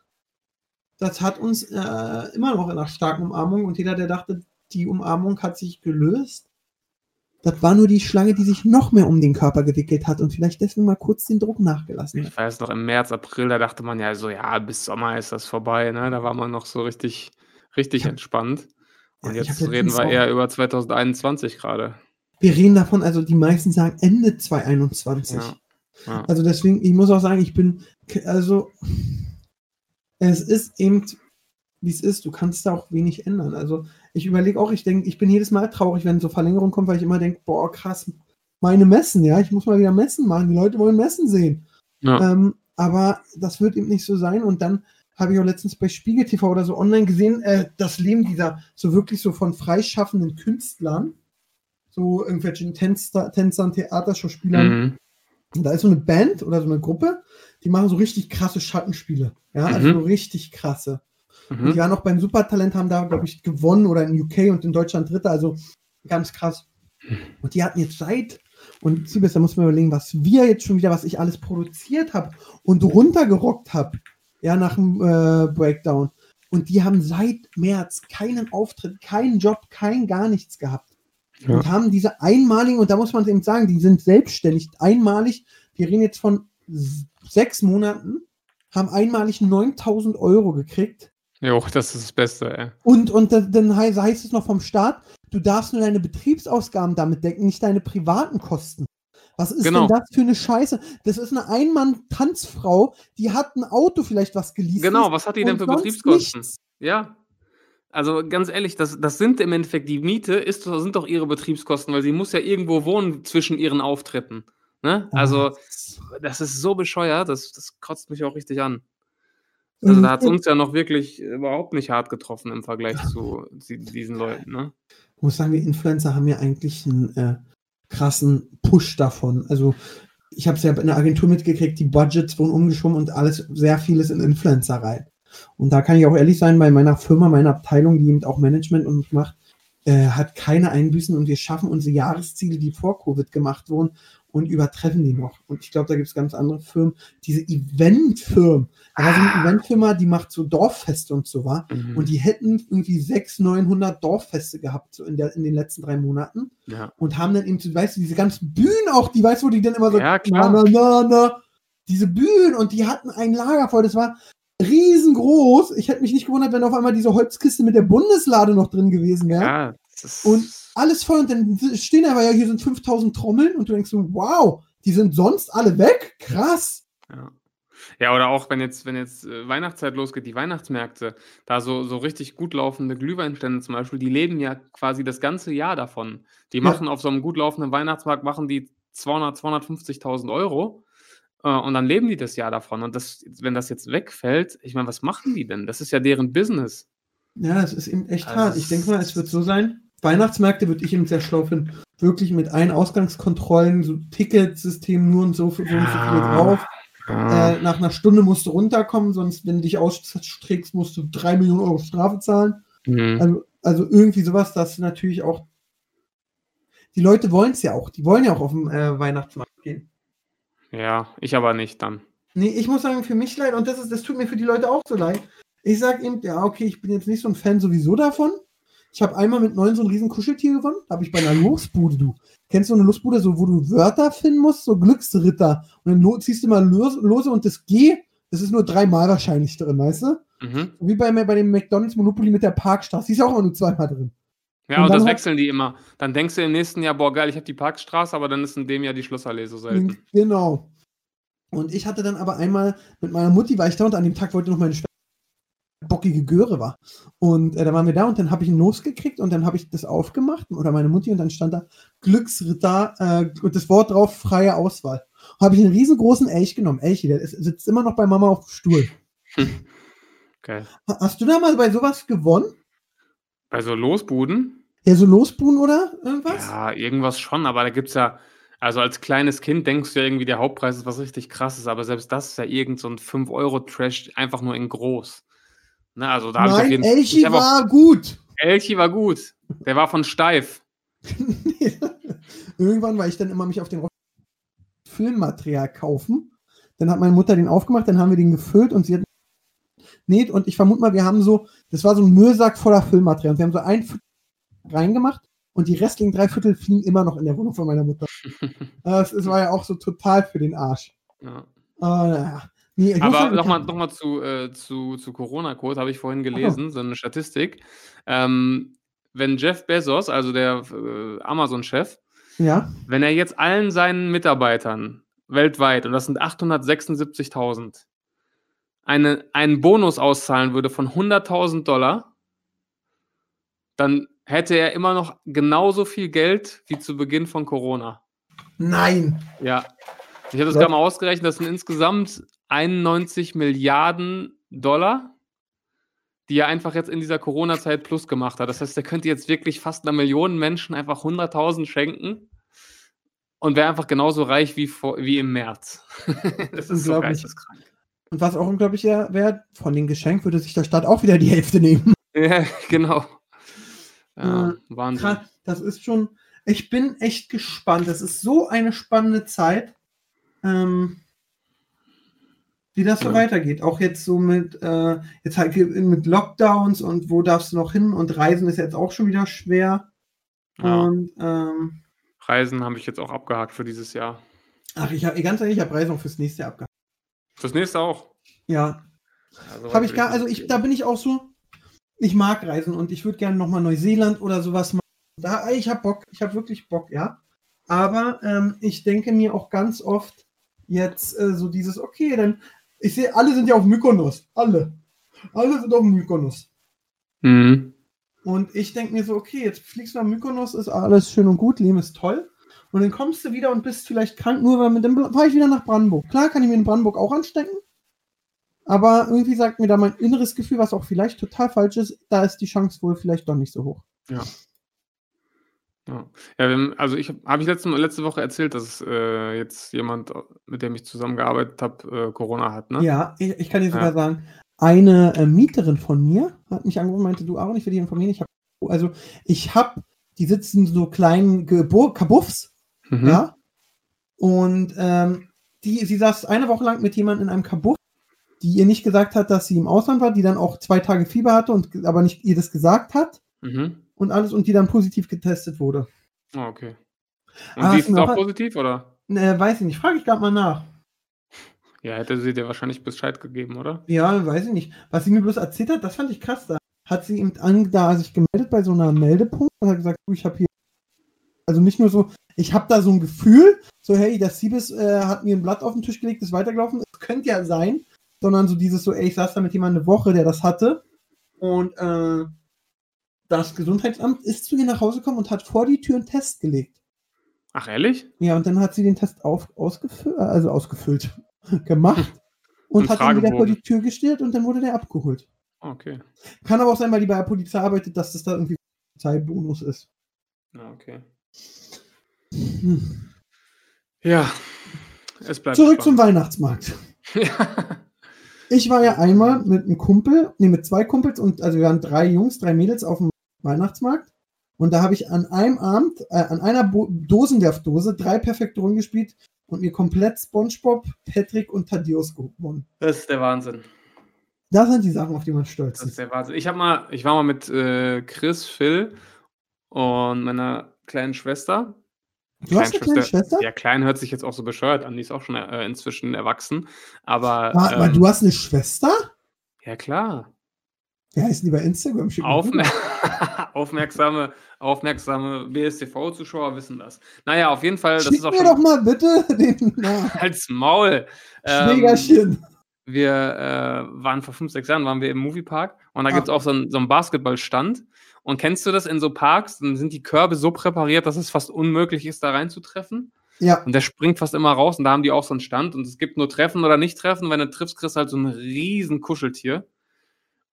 das hat uns äh, immer noch in einer starken Umarmung und jeder, der dachte, die Umarmung hat sich gelöst, das war nur die Schlange, die sich noch mehr um den Körper gewickelt hat und vielleicht deswegen mal kurz den Druck nachgelassen hat. Ich weiß noch, im März, April, da dachte man ja so, ja, bis Sommer ist das vorbei, ne? Da war man noch so richtig, richtig hab, entspannt. Und ja, jetzt reden wir eher über 2021 gerade. Wir reden davon, also die meisten sagen Ende 2021. Ja, ja. Also deswegen, ich muss auch sagen, ich bin, also es ist eben, wie es ist, du kannst da auch wenig ändern. Also ich überlege auch, ich denke, ich bin jedes Mal traurig, wenn so Verlängerung kommt, weil ich immer denke, boah, krass, meine Messen, ja, ich muss mal wieder Messen machen. Die Leute wollen Messen sehen. Ja. Ähm, aber das wird eben nicht so sein. Und dann habe ich auch letztens bei Spiegel TV oder so online gesehen, äh, das Leben dieser so wirklich so von freischaffenden Künstlern, so irgendwelchen Tänzer, Tänzern, Theaterschauspielern. Mhm. Und da ist so eine Band oder so eine Gruppe, die machen so richtig krasse Schattenspiele. Ja, also mhm. so richtig krasse. Mhm. Die waren auch beim Supertalent, haben da, glaube ich, gewonnen oder in UK und in Deutschland Dritte, also ganz krass. Und die hatten jetzt seit, und Siebes, da muss man überlegen, was wir jetzt schon wieder, was ich alles produziert habe und runtergerockt habe, ja, nach dem äh, Breakdown. Und die haben seit März keinen Auftritt, keinen Job, kein gar nichts gehabt. Ja. Und haben diese einmaligen, und da muss man eben sagen, die sind selbstständig, einmalig, wir reden jetzt von sechs Monaten, haben einmalig 9000 Euro gekriegt Jo, *laughs* das ist das Beste, ey. Und, und dann heißt es noch vom Staat, du darfst nur deine Betriebsausgaben damit decken, nicht deine privaten Kosten. Was ist genau. denn das für eine Scheiße? Das ist eine Einmann-Tanzfrau, die hat ein Auto vielleicht was geleast. Genau, was hat die denn für Betriebskosten? Nichts. Ja. Also ganz ehrlich, das, das sind im Endeffekt die Miete, ist, sind doch ihre Betriebskosten, weil sie muss ja irgendwo wohnen zwischen ihren Auftritten. Ne? Also, das ist so bescheuert, das, das kotzt mich auch richtig an. Also da hat es uns ja noch wirklich überhaupt nicht hart getroffen im Vergleich zu diesen Leuten. Ne? Ich muss sagen, die Influencer haben ja eigentlich einen äh, krassen Push davon. Also ich habe es ja in der Agentur mitgekriegt, die Budgets wurden umgeschoben und alles, sehr vieles in Influencer rein. Und da kann ich auch ehrlich sein, bei meiner Firma, meiner Abteilung, die eben auch Management und macht, äh, hat keine Einbüßen und wir schaffen unsere Jahresziele, die vor Covid gemacht wurden, und übertreffen die noch. Und ich glaube, da gibt es ganz andere Firmen. Diese Eventfirmen. Da war so eine ah. Eventfirma, die macht so Dorffeste und so war. Mhm. Und die hätten irgendwie 600, 900 Dorffeste gehabt so in, der, in den letzten drei Monaten. Ja. Und haben dann eben, weißt du, diese ganzen Bühnen auch, die weißt du, wo die dann immer so, ja, klar. Na, na, na, diese Bühnen und die hatten ein Lager voll. Das war riesengroß. Ich hätte mich nicht gewundert, wenn auf einmal diese Holzkiste mit der Bundeslade noch drin gewesen wäre. Ja, und alles voll und dann stehen aber ja, hier sind 5000 Trommeln und du denkst so, wow, die sind sonst alle weg? Krass. Ja. Ja, oder auch wenn jetzt, wenn jetzt äh, Weihnachtszeit losgeht, die Weihnachtsmärkte, da so, so richtig gut laufende Glühweinstände zum Beispiel, die leben ja quasi das ganze Jahr davon. Die machen ja. auf so einem gut laufenden Weihnachtsmarkt, machen die 200, 250.000 Euro äh, und dann leben die das Jahr davon. Und das, wenn das jetzt wegfällt, ich meine, was machen die denn? Das ist ja deren Business. Ja, es ist eben echt also hart. Ich denke mal, es wird so sein, Weihnachtsmärkte würde ich eben sehr schlau finden. Wirklich mit ein Ausgangskontrollen, so Ticketsystem nur und so, so, ja, so viel drauf. Ah. Äh, nach einer Stunde musst du runterkommen, sonst, wenn du dich ausstreckst, musst du drei Millionen Euro Strafe zahlen. Mhm. Also, also irgendwie sowas, das natürlich auch. Die Leute wollen es ja auch. Die wollen ja auch auf den äh, Weihnachtsmarkt gehen. Ja, ich aber nicht dann. Nee, ich muss sagen, für mich leid, und das, ist, das tut mir für die Leute auch so leid. Ich sag eben, ja, okay, ich bin jetzt nicht so ein Fan sowieso davon. Ich habe einmal mit neun so ein riesen Kuscheltier gewonnen. Da habe ich bei einer Losbude, du. Kennst du eine Losbude, so, wo du Wörter finden musst? So Glücksritter. Und dann ziehst du mal los, lose und das G, das ist nur dreimal wahrscheinlich drin, weißt du? Mhm. Wie bei, bei dem McDonalds Monopoly mit der Parkstraße. Die ist auch immer nur zweimal drin. Ja, Und das wechseln die immer. Dann denkst du im nächsten Jahr, boah, geil, ich habe die Parkstraße, aber dann ist in dem Jahr die Schlossallee so selten. Genau. Und ich hatte dann aber einmal mit meiner Mutti, war ich da und an dem Tag wollte noch meine Schwester bockige Göre war. Und äh, da waren wir da und dann habe ich ihn losgekriegt und dann habe ich das aufgemacht oder meine Mutti und dann stand da Glücksritter äh, und das Wort drauf freie Auswahl. Habe ich einen riesengroßen Elch genommen. Elchi, der ist, sitzt immer noch bei Mama auf dem Stuhl. *laughs* Geil. Ha- Hast du da mal bei sowas gewonnen? Bei so Losbuden? Ja, so Losbuhen oder irgendwas? Ja, irgendwas schon, aber da gibt's ja, also als kleines Kind denkst du ja irgendwie, der Hauptpreis ist was richtig krasses, aber selbst das ist ja irgend so ein 5-Euro-Trash, einfach nur in groß. Ne, also da Nein, jeden Elchi hab auch- war gut. Elchi war gut. Der war von Steif. *laughs* Irgendwann war ich dann immer mich auf den Filmmaterial kaufen. Dann hat meine Mutter den aufgemacht, dann haben wir den gefüllt und sie hat näht und ich vermute mal, wir haben so, das war so ein Müllsack voller Filmmaterial. Und wir haben so ein Viertel reingemacht und die restlichen drei Viertel fliegen immer noch in der Wohnung von meiner Mutter. *laughs* Das war ja auch so total für den Arsch. Ja. Ah, naja. Nee, Aber nochmal noch mal zu, äh, zu, zu Corona-Code, habe ich vorhin gelesen, so eine Statistik. Ähm, wenn Jeff Bezos, also der äh, Amazon-Chef, Ja, wenn er jetzt allen seinen Mitarbeitern weltweit, und das sind 876.000, eine, einen Bonus auszahlen würde von 100.000 Dollar, dann hätte er immer noch genauso viel Geld wie zu Beginn von Corona. nein. Ja. Ich habe das gerade mal ausgerechnet, das sind insgesamt 91 Milliarden Dollar, die er einfach jetzt in dieser Corona-Zeit plus gemacht hat. Das heißt, er könnte jetzt wirklich fast einer Million Menschen einfach 100.000 schenken und wäre einfach genauso reich wie, vor, wie im März. *laughs* das ist so Unglaublich. geisteskrank. Und was auch unglaublich wäre, von den Geschenk würde sich der Staat auch wieder die Hälfte nehmen. *laughs* Ja, genau. Ja, Äh, Wahnsinn. Krass, das ist schon. Ich bin echt gespannt. Das ist so eine spannende Zeit, ähm, wie das so Ja. weitergeht. Auch jetzt so mit, äh, jetzt halt mit Lockdowns und wo darfst du noch hin und Reisen ist jetzt auch schon wieder schwer. Ja. Und ähm, Reisen habe ich jetzt auch abgehakt für dieses Jahr. ach, ich habe ganz ehrlich, ich habe Reisen auch fürs nächste Jahr abgehalten. Fürs nächste auch. Ja, Also, habe ich gar, also ich, da bin ich auch so, ich mag Reisen und ich würde gerne nochmal Neuseeland oder sowas machen. Da, ich habe Bock, ich habe wirklich Bock, ja. Aber ähm, ich denke mir auch ganz oft jetzt äh, so dieses, okay, dann, ich sehe, alle sind ja auf Mykonos, alle. Alle sind auf Mykonos. Mhm. Und ich denke mir so, okay, jetzt fliegst du nach Mykonos, ist alles schön und gut, Leben ist toll. Und dann kommst du wieder und bist vielleicht krank, nur weil mit dem fahre ich wieder nach Brandenburg. Klar kann ich mir in Brandenburg auch anstecken. Aber irgendwie sagt mir da mein inneres Gefühl, was auch vielleicht total falsch ist, da ist die Chance wohl vielleicht doch nicht so hoch. Ja. Ja, ja also ich habe hab ich letzte, letzte Woche erzählt, dass äh, jetzt jemand, mit dem ich zusammengearbeitet habe, äh, Corona hat, ne? Ja, ich, ich kann dir sogar Ja. sagen, eine äh, Mieterin von mir hat mich angerufen und meinte, du Aaron, ich will dich informieren, ich habe, also ich habe, die sitzen so kleinen Gebur Kabuffs, Mhm. Ja. Und ähm, die, sie saß eine Woche lang mit jemandem in einem Kabuff, die ihr nicht gesagt hat, dass sie im Ausland war, die dann auch zwei Tage Fieber hatte und aber nicht ihr das gesagt hat Mhm. Und alles und die dann positiv getestet wurde. Ah, okay. Und Ah, sie hast ist auch positiv, oder? Äh, weiß ich nicht, frage ich gerade mal nach. *laughs* Ja, hätte sie dir wahrscheinlich Bescheid gegeben, oder? Ja, weiß ich nicht. Was sie mir bloß erzählt hat, das fand ich krass. Da hat sie eben an, da sich gemeldet bei so einer Meldepunkt und hat gesagt, du, ich habe hier, also nicht nur so, ich habe da so ein Gefühl, so hey, der Siebes äh, hat mir ein Blatt auf den Tisch gelegt, ist weitergelaufen. Es könnte ja sein, sondern so dieses so, ey, ich saß da mit jemandem eine Woche, der das hatte und äh, das Gesundheitsamt ist zu ihr nach Hause gekommen und hat vor die Tür einen Test gelegt. Ach, ehrlich? Ja, und dann hat sie den Test auf, ausgefüllt, also ausgefüllt, *laughs* gemacht und hat ihn wieder vor die Tür gestellt und dann wurde der abgeholt. Ah, Okay. Kann aber auch sein, weil die bei der Polizei arbeitet, dass das da irgendwie Polizeibonus ist. Ja, okay. Hm. Ja, es bleibt Zurück zum spannend. Weihnachtsmarkt. *laughs* Ich war ja einmal mit einem Kumpel, nee, mit zwei Kumpels und also wir waren drei Jungs, drei Mädels auf dem Weihnachtsmarkt. Und da habe ich an einem Abend, äh, an einer Bo Dosenwerfdose drei perfekte Runden gespielt und mir komplett SpongeBob, Patrick und Thaddeus gewonnen. Das ist der Wahnsinn. Das sind die Sachen, auf die man stolz Das ist ist. der Wahnsinn. Ich habe mal, ich war mal mit äh, Chris, Phil und meiner kleinen Schwester. Du hast eine kleine Schwester? Ja, klein hört sich jetzt auch so bescheuert an. Die ist auch schon äh, inzwischen erwachsen. Aber Ah, aber ähm, du hast eine Schwester? ja klar. Wie heißen die bei Instagram? Schick mal Aufmer rüber. *laughs* *laughs* aufmerksame, aufmerksame BSTV-Zuschauer wissen das. Naja, auf jeden Fall, das Schick ist auch mir schon doch mal bitte *laughs* den Namen. *laughs* als Maul. Ähm, Schlägerchen. wir äh, waren vor fünf, sechs Jahren, waren wir im Moviepark und da Ah. gibt es auch so einen, so einen Basketballstand. Und kennst du das in so Parks? Dann sind die Körbe so präpariert, dass es fast unmöglich ist, da reinzutreffen. Ja, Und der springt fast immer raus und da haben die auch so einen Stand und es gibt nur Treffen oder nicht Treffen. Wenn du triffst, kriegst du halt so ein riesen Kuscheltier.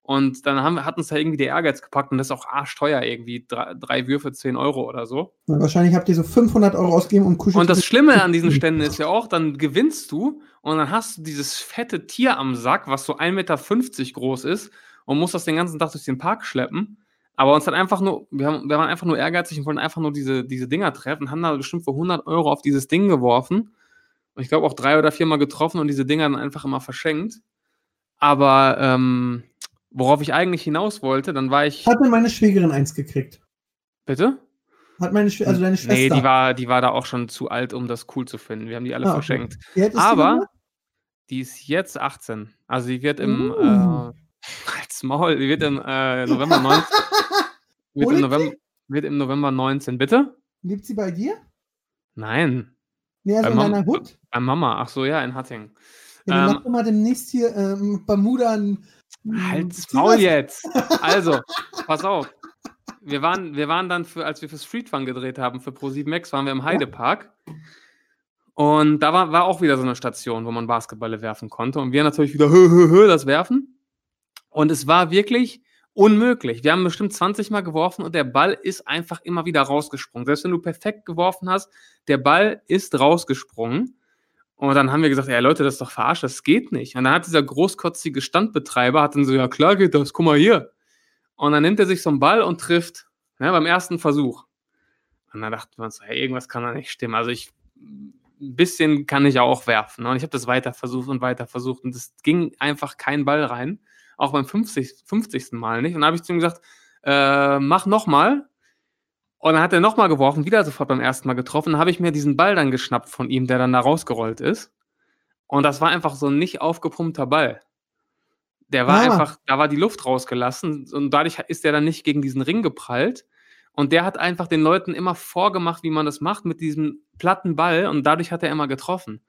Und dann haben, hat uns da irgendwie der Ehrgeiz gepackt und das ist auch arschteuer irgendwie. Drei, drei Würfe, 10 Euro oder so. Na, wahrscheinlich habt ihr so 500 Euro ausgegeben, um Kuschel Und das Schlimme an diesen *laughs* Ständen ist ja auch, dann gewinnst du und dann hast du dieses fette Tier am Sack, was so 1,50 Meter groß ist und musst das den ganzen Tag durch den Park schleppen. Aber uns hat einfach nur, wir, haben, wir waren einfach nur ehrgeizig und wollten einfach nur diese, diese Dinger treffen, haben da bestimmt für 100 Euro auf dieses Ding geworfen. Und ich glaube auch drei oder viermal getroffen und diese Dinger dann einfach immer verschenkt. Aber ähm, worauf ich eigentlich hinaus wollte, dann war ich. Hat mir meine Schwägerin eins gekriegt. Bitte? Hat meine Schw also deine Schwester. Nee, die war, die war da auch schon zu alt, um das cool zu finden. Wir haben die alle Ah, okay. verschenkt. Die Aber nochmal? die ist jetzt 18. Also die wird im Uh. äh, als Maul, die wird im äh, November 19. *laughs* wird, im November, wird im November 19. Bitte? Lebt sie bei dir? Nein. Nee, also Bei in deiner Hut? Bei Mama. Ach so, ja, in Hattingen. Ja, ähm, mach doch mal demnächst hier ähm, Bermuda ein. Halt's Maul jetzt. *laughs* Also, pass auf. Wir waren, wir waren dann, für, als wir für Street Fun gedreht haben, für Pro7 Max, waren wir im Heidepark. Und da war, war auch wieder so eine Station, wo man Basketballe werfen konnte. Und wir natürlich wieder hö, hö, hö, das werfen. Und es war wirklich unmöglich. Wir haben bestimmt 20 Mal geworfen und der Ball ist einfach immer wieder rausgesprungen. Selbst wenn du perfekt geworfen hast, der Ball ist rausgesprungen. Und dann haben wir gesagt, ja Leute, das ist doch verarscht, das geht nicht. Und dann hat dieser großkotzige Standbetreiber, hat dann so, ja klar geht das, guck mal hier. Und dann nimmt er sich so einen Ball und trifft, ne, beim ersten Versuch. Und dann dachten wir uns, hey, irgendwas kann da nicht stimmen. Also ich, ein bisschen kann ich auch werfen. Ne? Und ich habe das weiter versucht und weiter versucht und es ging einfach kein Ball rein. Auch beim 50, 50. Mal nicht. Und dann habe ich zu ihm gesagt, äh, mach nochmal. Und dann hat er nochmal geworfen, wieder sofort beim ersten Mal getroffen. Dann habe ich mir diesen Ball dann geschnappt von ihm, der dann da rausgerollt ist. Und das war einfach so ein nicht aufgepumpter Ball. Der war Ah. einfach, da war die Luft rausgelassen und dadurch ist der dann nicht gegen diesen Ring geprallt. Und der hat einfach den Leuten immer vorgemacht, wie man das macht mit diesem platten Ball und dadurch hat er immer getroffen.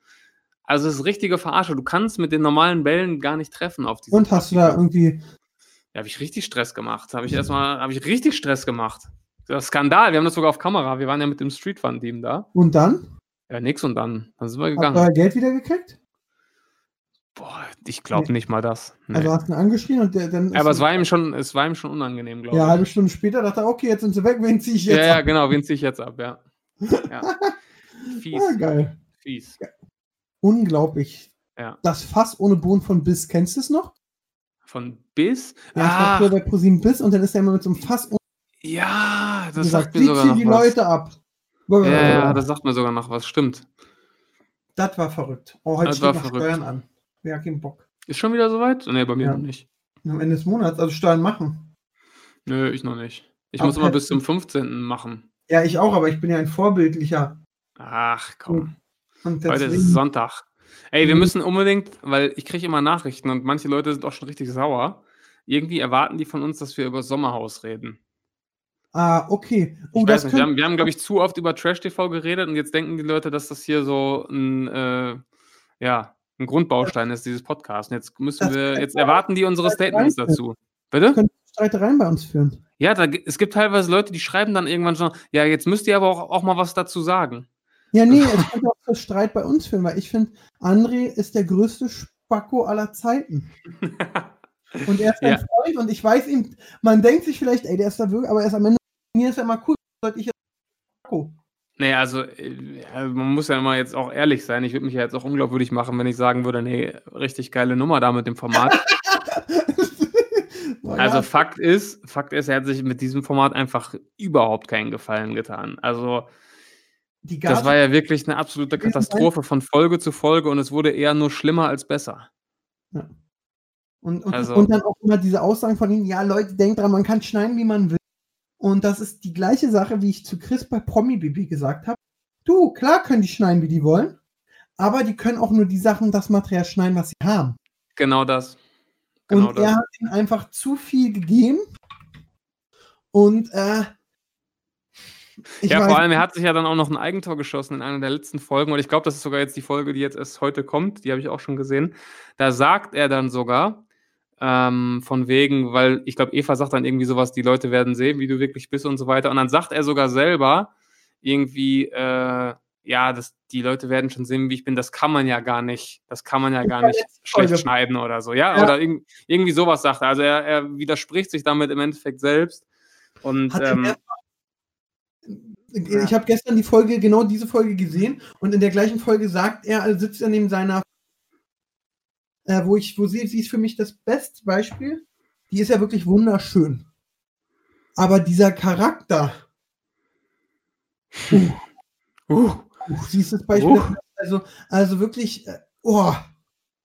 Also es ist richtige Verarsche. Du kannst mit den normalen Bällen gar nicht treffen auf diese Und hast du da irgendwie. ja, habe ich richtig Stress gemacht. Habe ich erstmal, habe ich richtig Stress gemacht. Das ist Skandal. Wir haben das sogar auf Kamera. Wir waren ja mit dem Street Fun Team da. Und dann? Ja, nix und dann. Dann sind wir Hast du gegangen. Geld wieder gekriegt? Boah, ich glaube Nee. nicht mal das. Nee. Also hast du ihn angeschrien und der, dann. ist Aber es war ihm schon, es war ihm schon unangenehm, glaube Ja, eine ich. halbe Stunde später dachte er, okay, jetzt sind sie weg, wen ziehe ich Ja, jetzt? ja, ab? genau, wen ziehe ich jetzt ab, ja. *laughs* ja. Fies, Ah, geil. fies. Unglaublich. Ja. Das Fass ohne Boden von Biss, kennst du es noch? Von Biss? Ja, ich war ah, früher bei ProSieben Biss und dann ist er immer mit so einem Fass ohne ja, das gesagt, sagt mir sogar noch die was. Leute ab. Ja, ja, das sagt mir sogar noch was, stimmt. Das war verrückt. Oh, heute Das steht noch verrückt. Steuern an. Wer hat keinen Bock? Ist schon wieder soweit? Nee, bei mir Ja. noch nicht. Am Ende des Monats, also Steuern machen. Nö, ich noch nicht. Ich Aber muss immer *laughs* bis zum 15. machen. Ja, ich auch, aber ich bin ja ein vorbildlicher. Ach, komm. Und Heute ist Sonntag. Ey, wir Mhm. müssen unbedingt, weil ich kriege immer Nachrichten und manche Leute sind auch schon richtig sauer. Irgendwie erwarten die von uns, dass wir über Sommerhaus reden. Ah, okay. Oh, ich das weiß nicht, wir haben, wir haben glaube ich, zu oft über Trash-TV geredet und jetzt denken die Leute, dass das hier so ein, äh, ja, ein Grundbaustein ist, dieses Podcast. Und jetzt müssen wir, jetzt erwarten die unsere Statements dazu. Bitte? könnte Streitereien bei uns führen. Ja, da, es gibt teilweise Leute, die schreiben dann irgendwann schon, ja, jetzt müsst ihr aber auch, auch mal was dazu sagen. Ja, nee, es könnte auch zu Streit bei uns führen, weil ich finde, André ist der größte Spacko aller Zeiten. *laughs* Und er ist mein Ja. Freund und ich weiß ihm, man denkt sich vielleicht, ey, der ist da wirklich, aber er ist am Ende, mir ist er immer cool, sollte ich jetzt Spacko. Nee, also, äh, also, man muss ja immer jetzt auch ehrlich sein. Ich würde mich ja jetzt auch unglaubwürdig machen, wenn ich sagen würde: „Ne, richtig geile Nummer da mit dem Format.“ *laughs* Boah, Also, ja, Fakt ist Fakt ist, er hat sich mit diesem Format einfach überhaupt keinen Gefallen getan. Also, das war ja wirklich 'ne absolute. Katastrophe von Folge zu Folge und es wurde eher nur schlimmer als besser. Ja. Und und Also und dann auch immer diese Aussagen von ihm: „Ja, Leute, denkt dran, man kann schneiden, wie man will.“ Und das ist die gleiche Sache, wie ich zu Chris bei Promi Bibi gesagt habe: „Du, klar können die schneiden, wie die wollen, aber die können auch nur die Sachen das Material schneiden, was sie haben.“ Genau das. Genau Und er das. hat ihnen einfach zu viel gegeben. Und, äh Ja, vor allem, er hat sich ja dann auch noch 'n Eigentor geschossen in einer der letzten Folgen und ich glaube, das ist sogar jetzt die Folge, die jetzt erst heute kommt, die habe ich auch schon gesehen. Da sagt er dann sogar, ähm, von wegen weil ich glaube, Eva sagt dann irgendwie so was: „Die Leute werden sehen, wie du wirklich bist“ und so weiter. Und dann sagt er sogar selber irgendwie, äh, ja, das die Leute werden schon sehen, wie ich bin. Das kann man ja gar nicht das kann man ja gar nicht schlecht Folge. schneiden oder so. Ja, Ja. oder irgend irgendwie so was sagt er. Also, er er widerspricht sich damit im Endeffekt selbst und, ähm ich habe gestern die Folge genau diese Folge gesehen und in der gleichen Folge sagt er also, sitzt er neben seiner äh, wo ich wo sie sie ist für mich das beste Beispiel. Die ist ja wirklich wunderschön. Aber dieser Charakter uh, Uh. uh, sie ist das Beispiel Uh. also also wirklich, äh, oh.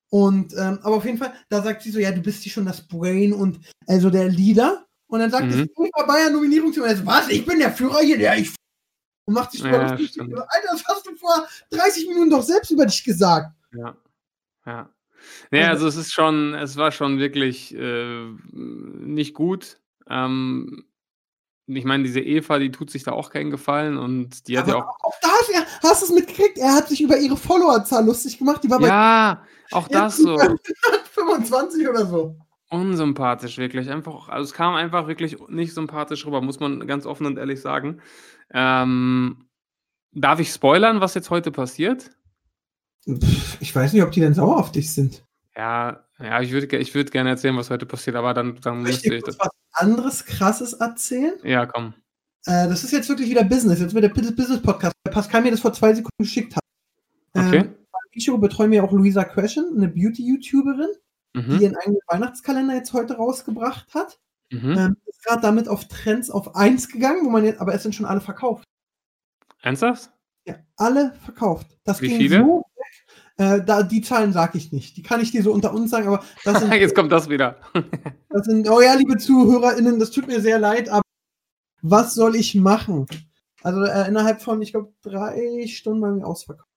Und, ähm, aber auf jeden Fall, da sagt sie so: „Ja, du bist hier schon das Brain und also der Leader.“ Und dann sagt Mhm. es Eva Bayer Nominierung zu mir, „Was? Ich bin der Führer hier, der ich“ und macht sich drüber Ja. Alter, das hast du vor 30 Minuten doch selbst über dich gesagt. Ja. Ja. Ne, Also es ist schon es war schon wirklich, äh, nicht gut. Ähm, ich meine, diese Eva, die tut sich da auch keinen Gefallen und die hat ja Aber auch auch da hast du ja hast du's mitgekriegt? Er hat sich über ihre Followerzahl lustig gemacht. Die war bei Ja, auch das so. *laughs* 25 oder so. Unsympathisch, wirklich. Einfach also, es kam einfach wirklich nicht sympathisch rüber, muss man ganz offen und ehrlich sagen. Ähm, darf ich spoilern, was jetzt heute passiert? Ich weiß nicht, ob die denn sauer auf dich sind. Ja, ja, ich würde ich würde gerne erzählen, was heute passiert, aber dann dann Soll ich müsste ich das was anderes Krasses erzählen? Ja, komm. Äh, das ist jetzt wirklich wieder Business. Jetzt wird der Business Business Podcast, weil Pascal mir das vor 2 Sekunden geschickt hat. Okay. Ähm, bei Micho betreuen wir auch Luisa Crashen, 'ne Beauty-YouTuberin, die Mhm. ihren eigenen Weihnachtskalender jetzt heute rausgebracht hat. Mhm. Ähm, ist grad damit auf Trends auf 1 gegangen, wo man jetzt aber es sind schon alle verkauft. Ernsthaft? Ja, alle verkauft. Das Wie viele? so. Äh, da die Zahlen sage ich nicht. Die kann ich dir so unter uns sagen, aber das sind *laughs* Jetzt kommt das wieder. *laughs* das sind oh ja, liebe ZuhörerInnen, das tut mir sehr leid, aber was soll ich machen? Also, äh, innerhalb von, ich glaube, 3 Stunden waren wir ausverkauft.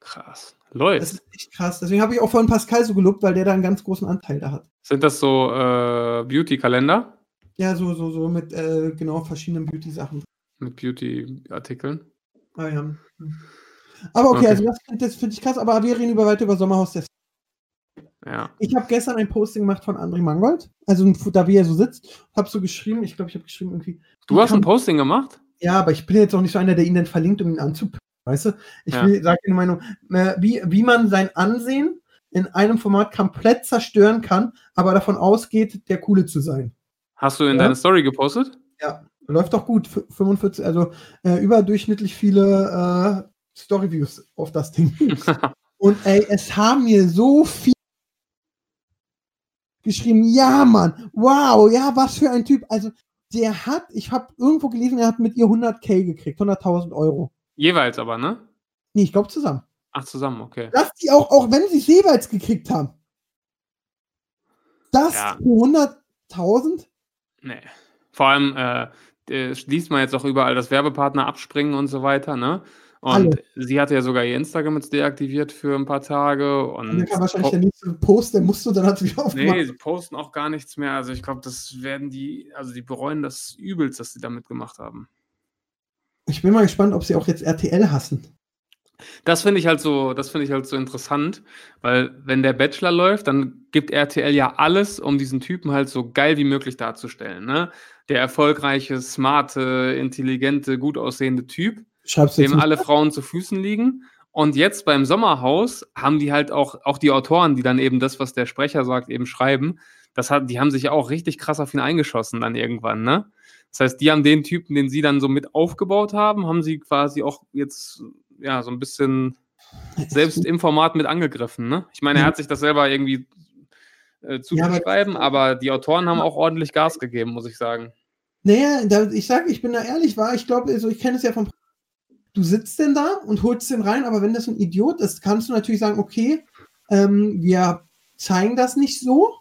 Krass. Das Läuft. ist echt krass. Deswegen habe ich auch vorhin Pascal so gelobt, weil der da 'n ganz großen Anteil da hat. Sind das so, äh, Beauty-Kalender? Ja, so so so mit, äh, genau, verschiedenen Beauty-Sachen. Mit Beauty-Artikeln? Ah ja. Hm. Aber okay, Okay. also das das finde ich krass, aber wir reden über weiter über Sommerhaus der Ja. Ich habe gestern ein Posting gemacht von André Mangold, also da wie er so sitzt, habe so geschrieben ich glaube, ich habe geschrieben irgendwie Du hast 'n kann Posting gemacht? Ja, aber ich bin jetzt auch nicht so einer, der ihn dann verlinkt, um ihn anzup weißt du? Ich Ja. will sage dir 'ne Meinung, äh, wie wie man sein Ansehen in einem Format komplett zerstören kann, aber davon ausgeht, der Coole zu sein. Hast du in Ja. deine Story gepostet? Ja, läuft doch gut. F 45 also, äh, überdurchschnittlich viele, äh, Story-Views auf das Ding. *laughs* Und ey, es haben mir so viel geschrieben: „Ja, Mann, wow, ja, was für ein Typ.“ Also, der hat ich habe irgendwo gelesen, er hat mit ihr 100.000 gekriegt, 100.000 €. Jeweils aber, ne? Ne, ich glaube zusammen. Ach, zusammen, okay. Dass die auch auch wenn sie's jeweils gekriegt haben. Das Ja. für 100.000? Ne. Vor allem, äh, liest man jetzt auch überall, dass Werbepartner abspringen und so weiter, ne? Und Alle. sie hatte ja sogar ihr Instagram jetzt deaktiviert für 'n paar Tage Und dann kam wahrscheinlich der nächste Post, der musste, dann hat sie wieder aufgemacht. Ne, sie posten auch gar nichts mehr. Also, ich glaube, das werden die also, die bereuen das übelst, was sie damit gemacht haben. Ich bin mal gespannt, ob sie auch jetzt RTL hassen. Das finde ich halt so das finde ich halt so interessant, weil wenn der Bachelor läuft, dann gibt RTL ja alles, um diesen Typen halt so geil wie möglich darzustellen, ne? Der erfolgreiche, smarte, intelligente, gut aussehende Typ, Jetzt dem alle? Frauen zu Füßen liegen. Und jetzt beim Sommerhaus haben die halt auch auch die Autoren, die dann eben das, was der Sprecher sagt, eben schreiben, das hat, die haben sich ja auch richtig krass auf ihn eingeschossen dann irgendwann, ne? Das heißt, die haben den Typen, den sie dann so mit aufgebaut haben, haben sie quasi auch jetzt, ja, so ein bisschen selbst im Format mit angegriffen, ne? Ich meine, er hat sich das selber irgendwie äh, zugeschreiben, ja, aber, aber die Autoren haben auch ordentlich Gas gegeben, muss ich sagen. Naja, da, ich sage, ich bin da ehrlich, war, ich glaube, also ich kenne es ja vom. Du sitzt denn da und holst den rein, aber wenn das ein Idiot ist, kannst du natürlich sagen, okay, ähm, wir zeigen das nicht so.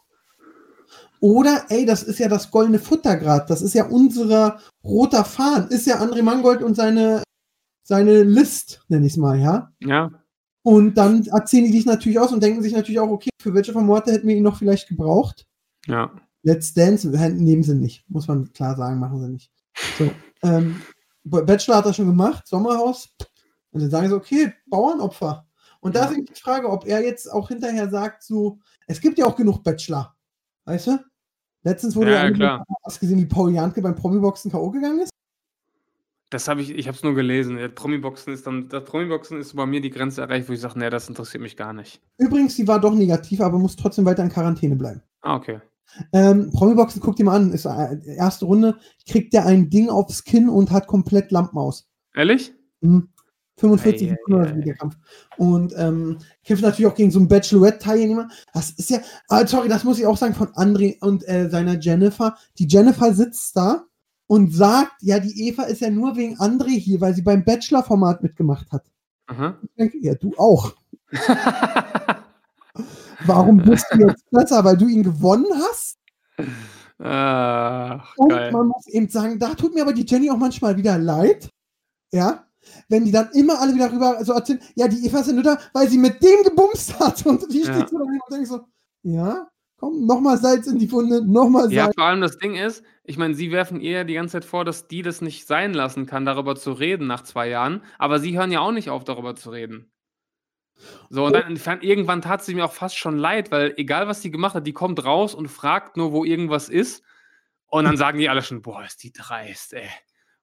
Oder, ey, das ist ja das goldene Futter gerade. Das ist ja unser roter Faden. Ist ja André Mangold und seine, seine List, nenne ich es mal, ja? Ja. Und dann erzählen die sich natürlich aus und denken sich natürlich auch, okay, für welche Formate hätten wir ihn noch vielleicht gebraucht? Ja. Let's Dance nehmen sie nicht, muss man klar sagen, machen sie nicht. So, ähm, Bachelor hat er schon gemacht, Sommerhaus. Und dann sagen sie, okay, Bauernopfer. Und da ist die Frage, ob er jetzt auch hinterher sagt, so, es gibt ja auch genug Bachelor. Weißt du? Letztens wurde ja, ja hast gesehen, wie Paul Janke beim Promi-Boxen K.O. gegangen ist? Das habe ich, ich habe es nur gelesen. Promi-Boxen ist dann, das Promi-Boxen ist bei mir die Grenze erreicht, wo ich sage, nee, das interessiert mich gar nicht. Übrigens, sie war doch negativ, aber muss trotzdem weiter in Quarantäne bleiben. Ah, okay. Ähm, Promi-Boxen, guck dir mal an, ist äh, erste Runde, kriegt der ein Ding aufs Kinn und hat komplett Lampenmaus. Ehrlich? Mhm. 45 ei, Sekunden ei, ei. der Kampf. Und ähm, kämpft natürlich auch gegen so einen Bachelorette-Teilnehmer. Das ist ja, ah, sorry, das muss ich auch sagen von André und äh, seiner Jennifer. Die Jennifer sitzt da und sagt, ja, die Eva ist ja nur wegen André hier, weil sie beim Bachelor-Format mitgemacht hat. Aha. Ich denke, ja, du auch. *laughs* Warum bist du jetzt besser? Weil du ihn gewonnen hast? Ach, und geil. man muss eben sagen, da tut mir aber die Jenny auch manchmal wieder leid. Ja, wenn die dann immer alle wieder rüber so erzählen, ja, die Eva ist nur da, weil sie mit dem gebumst hat. *laughs* Und die steht ja. so da und denkt so, ja, komm, nochmal Salz in die Wunde, nochmal Salz. Ja, vor allem das Ding ist, ich meine, sie werfen ihr ja die ganze Zeit vor, dass die das nicht sein lassen kann, darüber zu reden nach zwei Jahren. Aber sie hören ja auch nicht auf, darüber zu reden. So, und dann irgendwann tat sie mir auch fast schon leid, weil egal was sie gemacht hat, die kommt raus und fragt nur, wo irgendwas ist. Und dann sagen die alle schon, boah, ist die dreist, ey.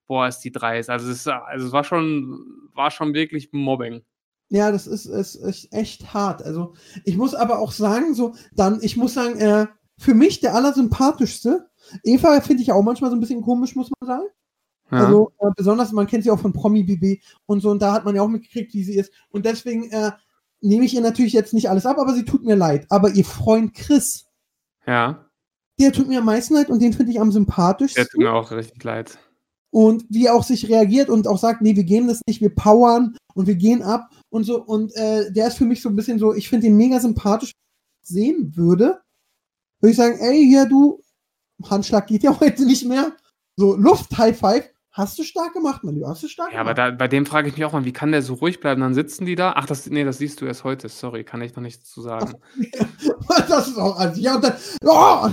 Boah, ist die dreist. Also es, also es war schon, war schon wirklich Mobbing. Ja, das ist, ist, ist echt hart. Also ich muss aber auch sagen, so, dann, ich muss sagen, äh, für mich der allersympathischste. Eva finde ich auch manchmal so ein bisschen komisch, muss man sagen. Ja. Also äh, besonders, man kennt sie auch von Promi BB und so, und da hat man ja auch mitgekriegt, wie sie ist. Und deswegen äh, nehme ich ihr natürlich jetzt nicht alles ab, aber sie tut mir leid. Aber ihr Freund Chris, ja. der tut mir am meisten leid und den finde ich am sympathischsten. Der tut mir auch richtig leid. Und wie er auch sich reagiert und auch sagt, nee, wir gehen das nicht, wir powern und wir gehen ab und so. Und äh, der ist für mich so ein bisschen so, ich finde ihn mega sympathisch sehen würde, würde ich sagen, ey, hier du, Handschlag geht ja *laughs* heute nicht mehr. So, Luft, High Five. Hast du stark gemacht, Mann. Hast du stark ja, gemacht. aber da, bei dem frage ich mich auch mal, wie kann der so ruhig bleiben? Dann sitzen die da. Ach, das, nee, das siehst du erst heute. Sorry, kann ich noch nichts zu sagen. *laughs* das ist auch, also, ja, dann, oh!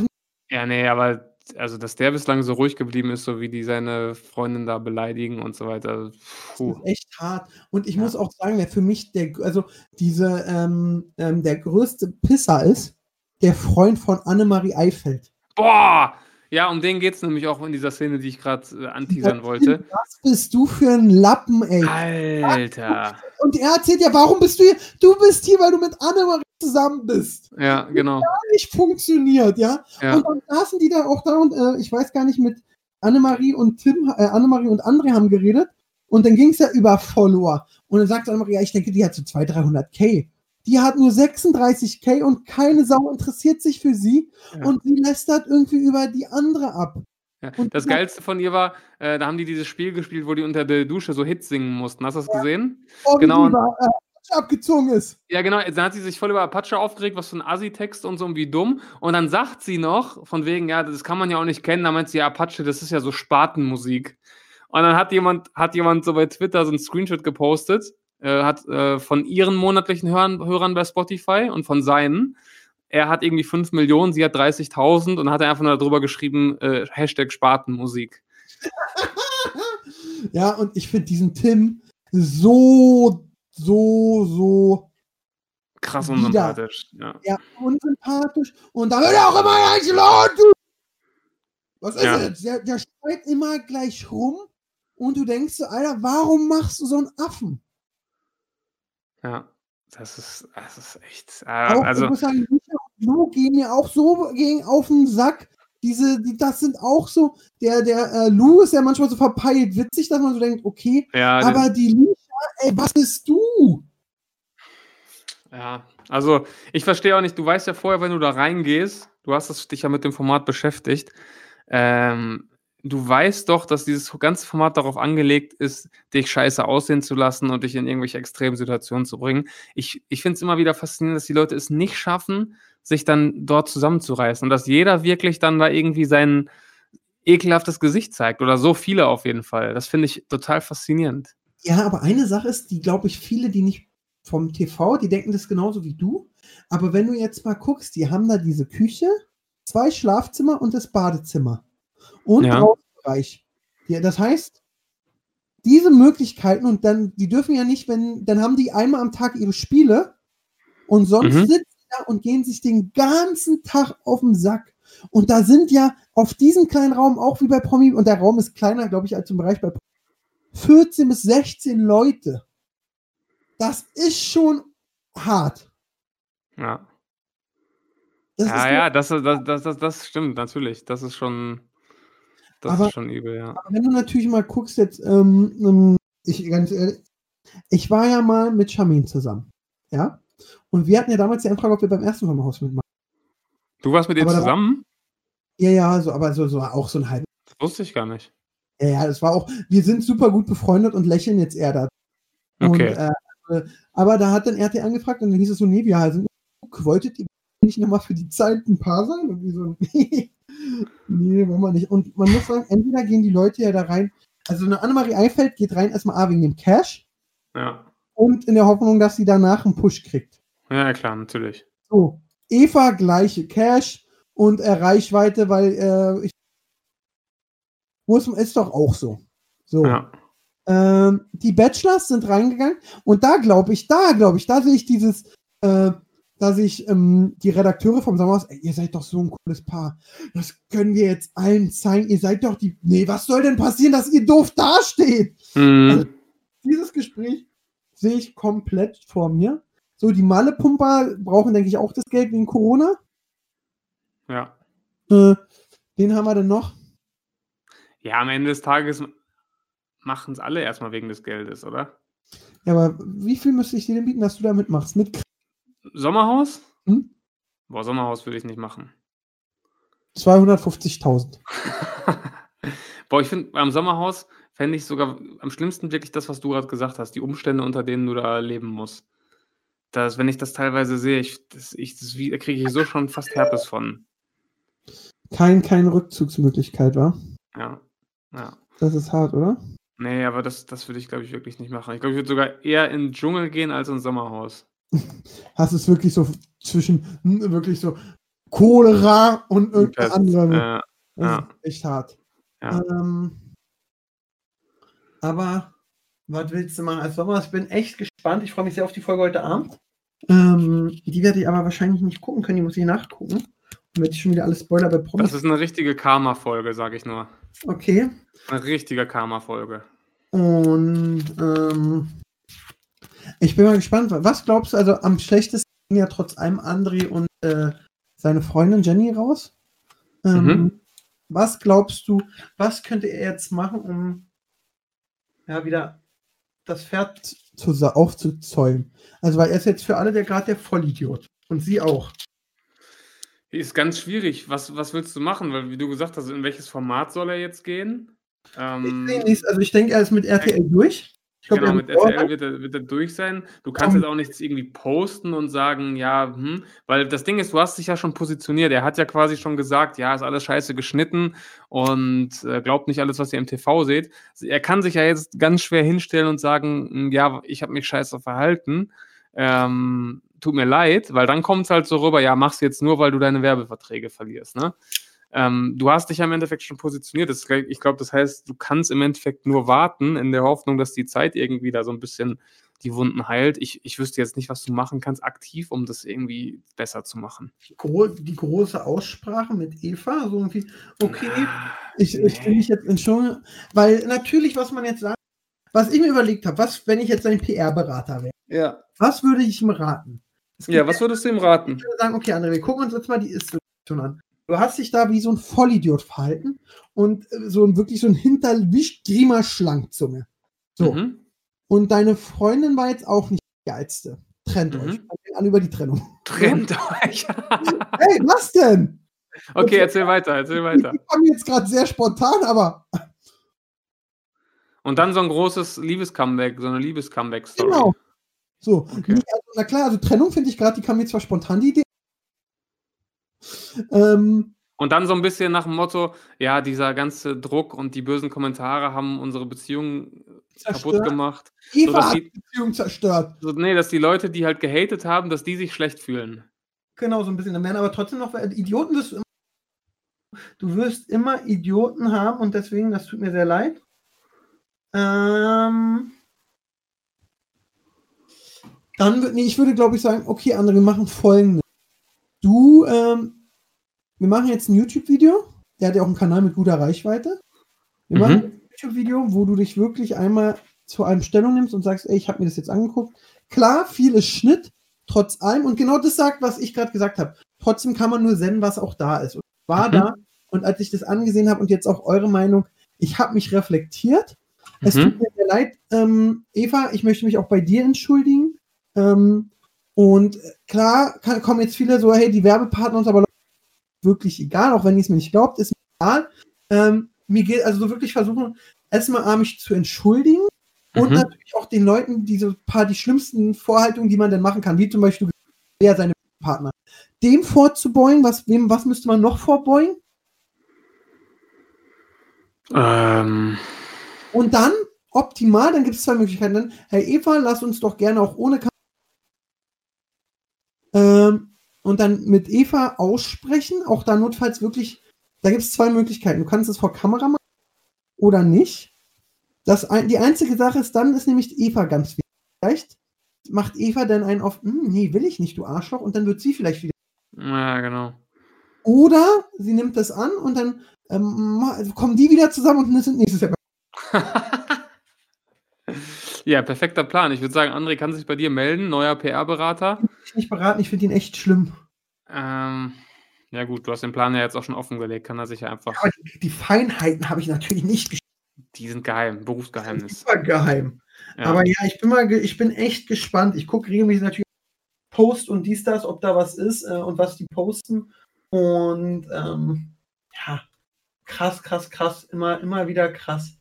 Ja, nee, aber, also, dass der bislang so ruhig geblieben ist, so wie die seine Freundin da beleidigen und so weiter. Puh. Das ist echt hart. Und ich ja. muss auch sagen, wer für mich der, also, diese, ähm, ähm, der größte Pisser ist, der Freund von Annemarie Eifeld. Boah! Ja, um den geht es nämlich auch in dieser Szene, die ich gerade äh, anteasern wollte. Was bist du für ein Lappen, ey? Alter. Und er erzählt ja, warum bist du hier? Du bist hier, weil du mit Annemarie zusammen bist. Ja, genau. Gar nicht funktioniert, ja. ja. Und dann saßen die da auch da und äh, ich weiß gar nicht, mit Annemarie und Tim, äh, Annemarie und André haben geredet. Und dann ging es ja über Follower. Und dann sagt Annemarie, ja, ich denke, die hat so 200, 300k. Die hat nur 36k und keine Sau interessiert sich für sie ja. und sie lästert irgendwie über die andere ab. Ja. das Geilste von ihr war, äh, da haben die dieses Spiel gespielt, wo die unter der Dusche so Hits singen mussten. Hast du das ja. gesehen? Oh, genau. Über, äh, abgezogen ist. Ja, genau. Dann hat sie sich voll über Apache aufgeregt, was für ein Assi-Text und so und wie dumm. Und dann sagt sie noch, von wegen, ja, das kann man ja auch nicht kennen. Da meint sie, ja, Apache, das ist ja so Spatenmusik. Und dann hat jemand, hat jemand so bei Twitter so ein Screenshot gepostet äh, hat äh, von ihren monatlichen Hörern, Hörern bei Spotify und von seinen. Er hat irgendwie 5 Millionen, sie hat 30.000 und hat einfach nur darüber geschrieben, äh, Hashtag Spatenmusik. *laughs* ja, und ich finde diesen Tim so, so, so krass unsympathisch. Ja. ja, unsympathisch. Und da wird er auch immer gleich laut. Was ist ja. jetzt? Der, der schreit immer gleich rum und du denkst so, Alter, warum machst du so einen Affen? Ja, das ist, das ist echt. Äh, Auch, also, ich muss sagen, Lu gehen mir auch so gegen auf den Sack. Diese, die, das sind auch so, der, der äh, Lou ist ja manchmal so verpeilt witzig, dass man so denkt, okay, Ja, aber die Lisha, ey, was bist du? Ja, also ich verstehe auch nicht, du weißt ja vorher, wenn du da reingehst, du hast dich ja mit dem Format beschäftigt, ähm, du weißt doch, dass dieses ganze Format darauf angelegt ist, dich scheiße aussehen zu lassen und dich in irgendwelche extremen Situationen zu bringen. Ich, ich finde es immer wieder faszinierend, dass die Leute es nicht schaffen, sich dann dort zusammenzureißen und dass jeder wirklich dann da irgendwie sein ekelhaftes Gesicht zeigt oder so viele auf jeden Fall. Das finde ich total faszinierend. Ja, aber eine Sache ist, die glaube ich viele, die nicht vom TV, die denken das genauso wie du. Aber wenn du jetzt mal guckst, die haben da diese Küche, zwei Schlafzimmer und das Badezimmer. Und Ja. Außenbereich. Ja, das heißt, diese Möglichkeiten und dann, die dürfen ja nicht, wenn, dann haben die einmal am Tag ihre Spiele und sonst Mhm. sitzen da und gehen sich den ganzen Tag auf den Sack. Und da sind ja auf diesem kleinen Raum, auch wie bei Promi, und der Raum ist kleiner, glaube ich, als im Bereich bei Promi, 14 bis 16 Leute. Das ist schon hart. Ja. Das Ja, ist ja, das, das, das, das, das stimmt, natürlich. Das ist schon, das Aber- ist schon übel, ja. Aber wenn du natürlich mal guckst, jetzt, ähm, ähm, ich ganz ehrlich, ich war ja mal mit Shamin zusammen. Ja? Und wir hatten ja damals die Anfrage, ob wir beim ersten Sommerhaus mitmachen. Du warst mit ihr da war- zusammen? Ja, ja, so, aber so, so auch so ein halb. Das wusste ich gar nicht. Ja, ja, das war auch, wir sind super gut befreundet und lächeln jetzt eher da. Okay. Und, äh, äh, aber da hat dann RT angefragt und dann hieß es so, nee, wir sind, wolltet ihr nicht nochmal für die Zeit ein Paar sein? Und wir so, nee, *laughs* wollen wir nicht. Und man muss sagen, entweder gehen die Leute ja da rein, also eine Annemarie Eifeld geht rein erstmal A wegen dem Cash Ja. und in der Hoffnung, dass sie danach einen Push kriegt. Ja, klar, natürlich. So, Eva gleiche Cash und äh, Reichweite, weil äh, ich muss ist doch auch so. So. Ja. Ähm, die Bachelors sind reingegangen und da glaube ich, da glaube ich, da sehe ich dieses, äh, da sehe ich ähm, die Redakteure vom Sommerhaus, ey, ihr seid doch so ein cooles Paar. Das können wir jetzt allen zeigen. Ihr seid doch die. Nee, was soll denn passieren, dass ihr doof dasteht? Mhm. Also- Dieses Gespräch sehe ich komplett vor mir. So, die Malle-Pumper brauchen, denke ich, auch das Geld wegen Corona. ja. Äh, den haben wir denn noch. Ja, am Ende des Tages machen es alle erstmal wegen des Geldes, oder? Ja, aber wie viel müsste ich dir denn bieten, dass du da mitmachst? Mit Sommerhaus? Hm? Boah, Sommerhaus würde ich nicht machen. 250.000. *laughs* Boah, ich finde, beim Sommerhaus fände ich sogar am schlimmsten wirklich das, was du gerade gesagt hast, die Umstände, unter denen du da leben musst. Das, wenn ich das teilweise sehe, ich, das, ich, das, da kriege ich so schon fast Herpes von. Kein, keine Rückzugsmöglichkeit, war. Ja. Ja. Das ist hart, oder? Nee, aber das, das würde ich, glaube ich, wirklich nicht machen. Ich glaube, ich würde sogar eher in den Dschungel gehen als ins Sommerhaus. *laughs* Hast es wirklich so zwischen hm, wirklich so Cholera und irgendeine Pest. andere. Äh, Das ja. ist echt hart. Ja. Ähm, aber was willst du machen als Sommer? Ich bin echt gespannt. Ich freue mich sehr auf die Folge heute Abend. Ähm, die werde ich aber wahrscheinlich nicht gucken können. Die muss ich nachgucken. Dann werde ich schon wieder alle Spoiler bei Promis. das ist eine richtige Karma-Folge, sage ich nur. Okay. Eine richtige Karma-Folge. Und ähm, ich bin mal gespannt. Was glaubst du, also am schlechtesten gehen ja trotz allem André und äh, seine Freundin Jenny raus. Ähm, Mhm. Was glaubst du, was könnte er jetzt machen, um ja wieder das Pferd zu, aufzuzäumen? Also, weil er ist jetzt für alle der gerade der Vollidiot. Und sie auch. Ist ganz schwierig. Was, was willst du machen? Weil, wie du gesagt hast, in welches Format soll er jetzt gehen? Ähm, Ich sehe nichts. Also, ich denke, er ist mit RTL durch. Glaub, genau, mit RTL wird er, wird er durch sein. Du kannst jetzt auch nichts irgendwie posten und sagen, ja, hm, weil das Ding ist, du hast dich ja schon positioniert. Er hat ja quasi schon gesagt, ja, ist alles scheiße geschnitten und äh, glaubt nicht alles, was ihr im TV seht. Er kann sich ja jetzt ganz schwer hinstellen und sagen, hm, ja, ich habe mich scheiße verhalten. Ähm, tut mir leid, weil dann kommt es halt so rüber, ja, mach's jetzt nur, weil du deine Werbeverträge verlierst, ne? Ähm, du hast dich ja im Endeffekt schon positioniert. Das, ich glaube, das heißt, du kannst im Endeffekt nur warten, in der Hoffnung, dass die Zeit irgendwie da so ein bisschen die Wunden heilt. Ich, ich wüsste jetzt nicht, was du machen kannst, aktiv, um das irgendwie besser zu machen. gro die große Aussprache mit Eva, so irgendwie, okay, ich, ich Nee. will mich jetzt entschuldigen, weil natürlich, was man jetzt sagt, was ich mir überlegt habe, was, wenn ich jetzt ein PR-Berater wäre, Ja. was würde ich ihm raten? Ja, was würdest du ihm raten? Ich würde sagen, okay, André, wir gucken uns jetzt mal die Ist-Situation an. Du hast dich da wie so ein Vollidiot verhalten und äh, so ein wirklich so ein hinterwischgrimmer Schlankzunge. So. Mhm. Und deine Freundin war jetzt auch nicht die geilste. Trennt Mhm. euch. Fangen an über die Trennung. Trennt *laughs* euch. *laughs* Hey, was denn? okay, erzähl weiter, erzähl weiter. Die kommen jetzt gerade sehr spontan, aber *laughs* Und dann so ein großes Liebes-Comeback, so eine Liebes-Comeback-Story. genau. So, Okay. Nee, also, na klar, also Trennung finde ich gerade, die kam mir zwar spontan die Idee. Ähm, Und dann so ein bisschen nach dem Motto, ja, dieser ganze Druck und die bösen Kommentare haben unsere Beziehung kaputt Zerstört. gemacht. Eva hat die- Beziehung zerstört. So, nee, dass die Leute, die halt gehatet haben, dass die sich schlecht fühlen. Genau, so ein bisschen. Dann werden aber trotzdem noch Idioten wirst du immer. Du wirst immer Idioten haben und deswegen, das tut mir sehr leid. Ähm, dann würde, nee, ich würde glaube ich sagen, okay, wir machen folgendes. Du, ähm, wir machen jetzt ein YouTube-Video. Der hat ja auch einen Kanal mit guter Reichweite. Wir Mhm. machen ein YouTube-Video, wo du dich wirklich einmal zu einem Stellung nimmst und sagst, ey, ich habe mir das jetzt angeguckt. Klar, viel ist Schnitt, trotz allem. Und genau das sagt, was ich gerade gesagt habe. Trotzdem kann man nur senden, was auch da ist. Und ich war Mhm. da. Und als ich das angesehen habe und jetzt auch eure Meinung, ich habe mich reflektiert. Es Mhm. tut mir sehr leid, ähm, Eva, ich möchte mich auch bei dir entschuldigen. Ähm, und äh, klar kann, kommen jetzt viele so, hey, die Werbepartner uns aber wirklich egal, auch wenn ihr es mir nicht glaubt, ist mir egal. Ähm, mir geht also so wirklich versuchen, erstmal mich zu entschuldigen und Mhm. natürlich auch den Leuten diese paar die schlimmsten Vorhaltungen, die man denn machen kann, wie zum Beispiel wer seine Partner. Dem vorzubeugen, was, wem, was müsste man noch vorbeugen? Ähm, Und dann, optimal, dann gibt es zwei Möglichkeiten. Dann, Herr Eva, lass uns doch gerne auch ohne Kamera. Ähm, und dann mit Eva aussprechen, auch da notfalls wirklich, da gibt es zwei Möglichkeiten. Du kannst es vor Kamera machen oder nicht. Das, die einzige Sache ist, dann ist nämlich Eva ganz wichtig. Vielleicht macht Eva dann einen auf, "Hm, nee, will ich nicht, du Arschloch, und dann wird sie vielleicht wieder. ja, genau. Oder sie nimmt das an und dann ähm, kommen die wieder zusammen und sind nächstes Jahr. *laughs* ja, perfekter Plan. Ich würde sagen, André kann sich bei dir melden, neuer PR-Berater. nicht beraten, ich finde ihn echt schlimm. Ähm, ja gut, du hast den Plan ja jetzt auch schon offengelegt, kann er sich ja einfach. Aber die, die Feinheiten habe ich natürlich nicht. Die sind geheim, Berufsgeheimnis. Super geheim. Ja. Aber ja, ich bin mal, ich bin echt gespannt. Ich gucke regelmäßig natürlich Post und dies, das, ob da was ist äh, und was die posten. Und ähm, ja, krass, krass, krass. Immer, immer wieder krass.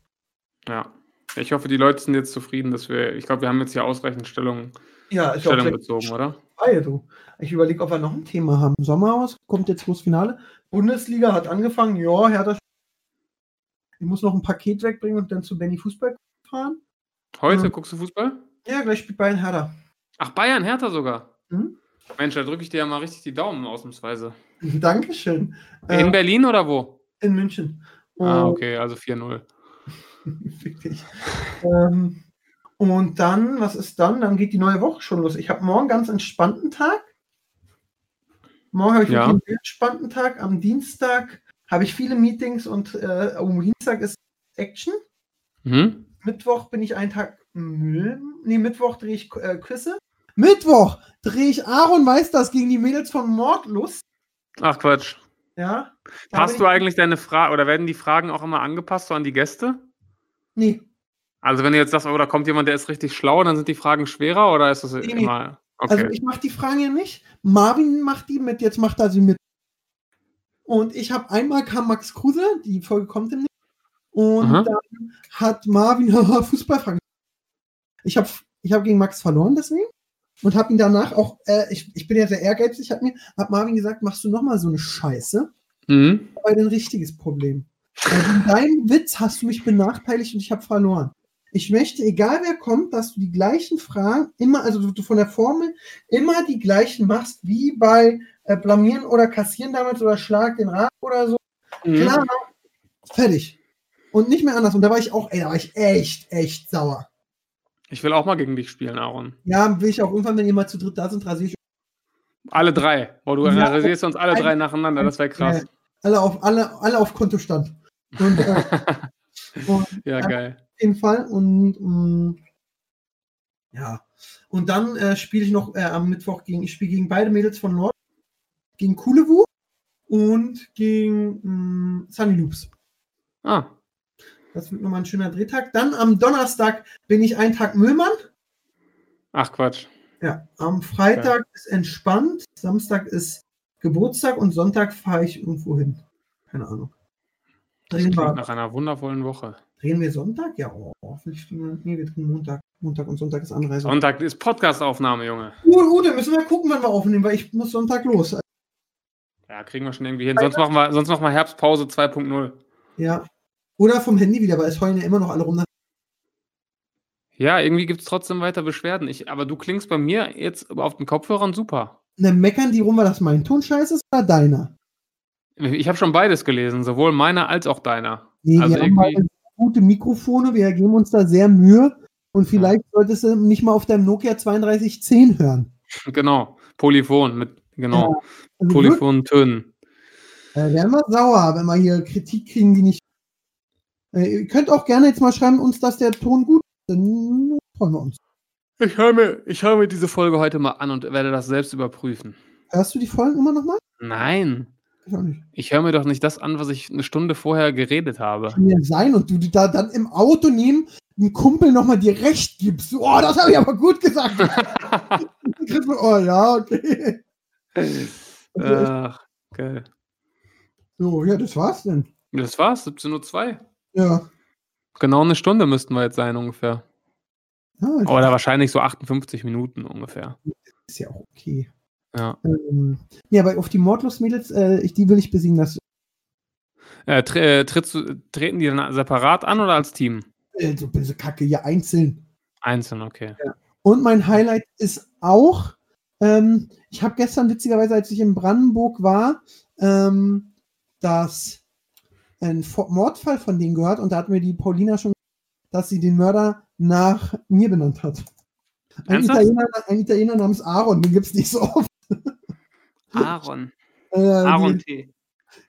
ja. Ich hoffe, die Leute sind jetzt zufrieden, dass wir, ich glaube, wir haben jetzt hier ausreichend Stellung, Ja, Stellung bezogen, oder? vorbei, du. Ich überlege, ob wir noch ein Thema haben. Sommerhaus kommt jetzt groß Finale. Bundesliga hat angefangen. Ja, Hertha. Ich muss noch ein Paket wegbringen und dann zu Benny Fußball fahren. Heute Ja. guckst du Fußball? Ja, gleich spielt Bayern Hertha. Ach, Bayern, Hertha sogar. Mhm. Mensch, da drücke ich dir ja mal richtig die Daumen ausnahmsweise. *laughs* Dankeschön. In Äh, Berlin oder wo? in München. Ah, okay, also 4-0. *laughs* Wirklich. ähm, und dann, was ist dann? Dann geht die neue Woche schon los. Ich habe morgen einen ganz entspannten Tag. Morgen habe ich Ja. einen entspannten Tag. Am Dienstag habe ich viele Meetings und äh, am Dienstag ist Action. Mhm. Mittwoch bin ich einen Tag Müll. Nee, Mittwoch drehe ich äh, Küsse. Mittwoch drehe ich Aaron weiß das gegen die Mädels von Mordlust. Ach Quatsch. Ja. Passt bin du ich- eigentlich deine Frage oder werden die Fragen auch immer angepasst so an die Gäste? Nee. Also wenn du jetzt sagst, oh, da kommt jemand, der ist richtig schlau, dann sind die Fragen schwerer oder ist das nee. immer. Okay. Also ich mache die Fragen ja nicht. Marvin macht die mit, jetzt macht er sie mit. Und ich habe einmal kam Max Kruse, die Folge kommt demnächst. Und Aha. dann hat Marvin *laughs* Fußballfragen. Ich habe ich hab gegen Max verloren deswegen. Und habe ihn danach auch, äh, ich, ich bin ja sehr ehrgeizig, hat mir, hat Marvin gesagt, machst du nochmal so eine Scheiße? Mhm. Aber ein richtiges Problem. Weil in deinem Witz hast du mich benachteiligt und ich habe verloren. Ich möchte, egal wer kommt, dass du die gleichen Fragen immer, also du von der Formel immer die gleichen machst, wie bei äh, Blamieren oder Kassieren damals oder Schlag den Rad oder so. Mhm. Klar, fertig. Und nicht mehr anders. Und da war ich auch, ey, da war ich echt, echt sauer. Ich will auch mal gegen dich spielen, Aaron. Ja, will ich auch irgendwann, wenn ihr mal zu dritt da sind, rasiere ich Alle drei. Oh, du Ja. rasierst uns alle drei nacheinander, das wäre krass. alle auf, alle, alle auf Kontostand. Und, äh, *laughs* und Ja, geil. auf jeden Fall. Und mh, ja. Und dann äh, spiele ich noch äh, am Mittwoch gegen, ich spiele gegen beide Mädels von Nord, gegen Kulewu und gegen mh, Sunny Loops. Ah, Das wird nochmal ein schöner Drehtag. Dann am Donnerstag bin ich einen Tag Müllmann. ach Quatsch. Ja, am Freitag ist entspannt, Samstag ist Geburtstag und Sonntag fahre ich irgendwo hin. Keine Ahnung. Das klingt wir, nach einer wundervollen Woche. drehen wir Sonntag? Ja, oh, hoffentlich. Nee, wir drehen Montag. Montag und Sonntag ist Anreise. Sonntag ist Podcast-Aufnahme, Junge. Uh, uh, dann müssen wir gucken, wann wir aufnehmen, weil ich muss Sonntag los. Ja, kriegen wir schon irgendwie hin. Sonst machen wir, sonst machen wir Herbstpause 2.0. Ja. Oder vom Handy wieder, weil es heulen ja immer noch alle rum. Ja, irgendwie gibt es trotzdem weiter Beschwerden. Ich, aber du klingst bei mir jetzt auf den Kopfhörern super. Ne, meckern die rum, weil das mein Ton scheiße ist oder deiner? Ich habe schon beides gelesen, sowohl meiner als auch deiner. Nee, Also wir haben irgendwie- halt gute Mikrofone, wir geben uns da sehr Mühe. Und vielleicht solltest du nicht mal auf deinem Nokia 3210 hören. *laughs* Genau. Polyphon mit, genau, Also polyphonen Tönen. Äh, werden wir sauer, wenn wir hier Kritik kriegen, die nicht. Äh, ihr könnt auch gerne jetzt mal schreiben uns, dass der Ton gut ist. Dann freuen wir uns. Ich höre mir, ich hör mir diese Folge heute mal an und werde das selbst überprüfen. Hörst du die Folgen immer noch mal? Nein, Ich ich höre mir doch nicht das an, was ich eine Stunde vorher geredet habe. Kann ja sein und du da dann im Auto neben einem Kumpel nochmal dir recht gibst. Oh, das habe ich aber gut gesagt. *laughs* oh ja, okay. Ach, geil. So, ja, das war's denn. Das war's, 17.02 Uhr. Ja. Genau eine Stunde müssten wir jetzt sein ungefähr. ja Oder wahrscheinlich so 58 Minuten ungefähr. ist ja auch okay. Ja. Ähm, ja, aber auf die Mordlos-Mädels, äh, ich, die will ich besiegen. Das Äh, tre äh, trittst du, treten die dann separat an oder als Team? äh, so böse Kacke hier einzeln. Einzeln, okay. Und mein Highlight ist auch, ähm, ich habe gestern witzigerweise, als ich in Brandenburg war, ähm, das ein Mordfall von denen gehört und da hat mir die Paulina schon, dass sie den Mörder nach mir benannt hat. Ein? Italiener, ein Italiener namens Aaron, den gibt es nicht so oft. Aaron. *laughs* Äh, Aaron T.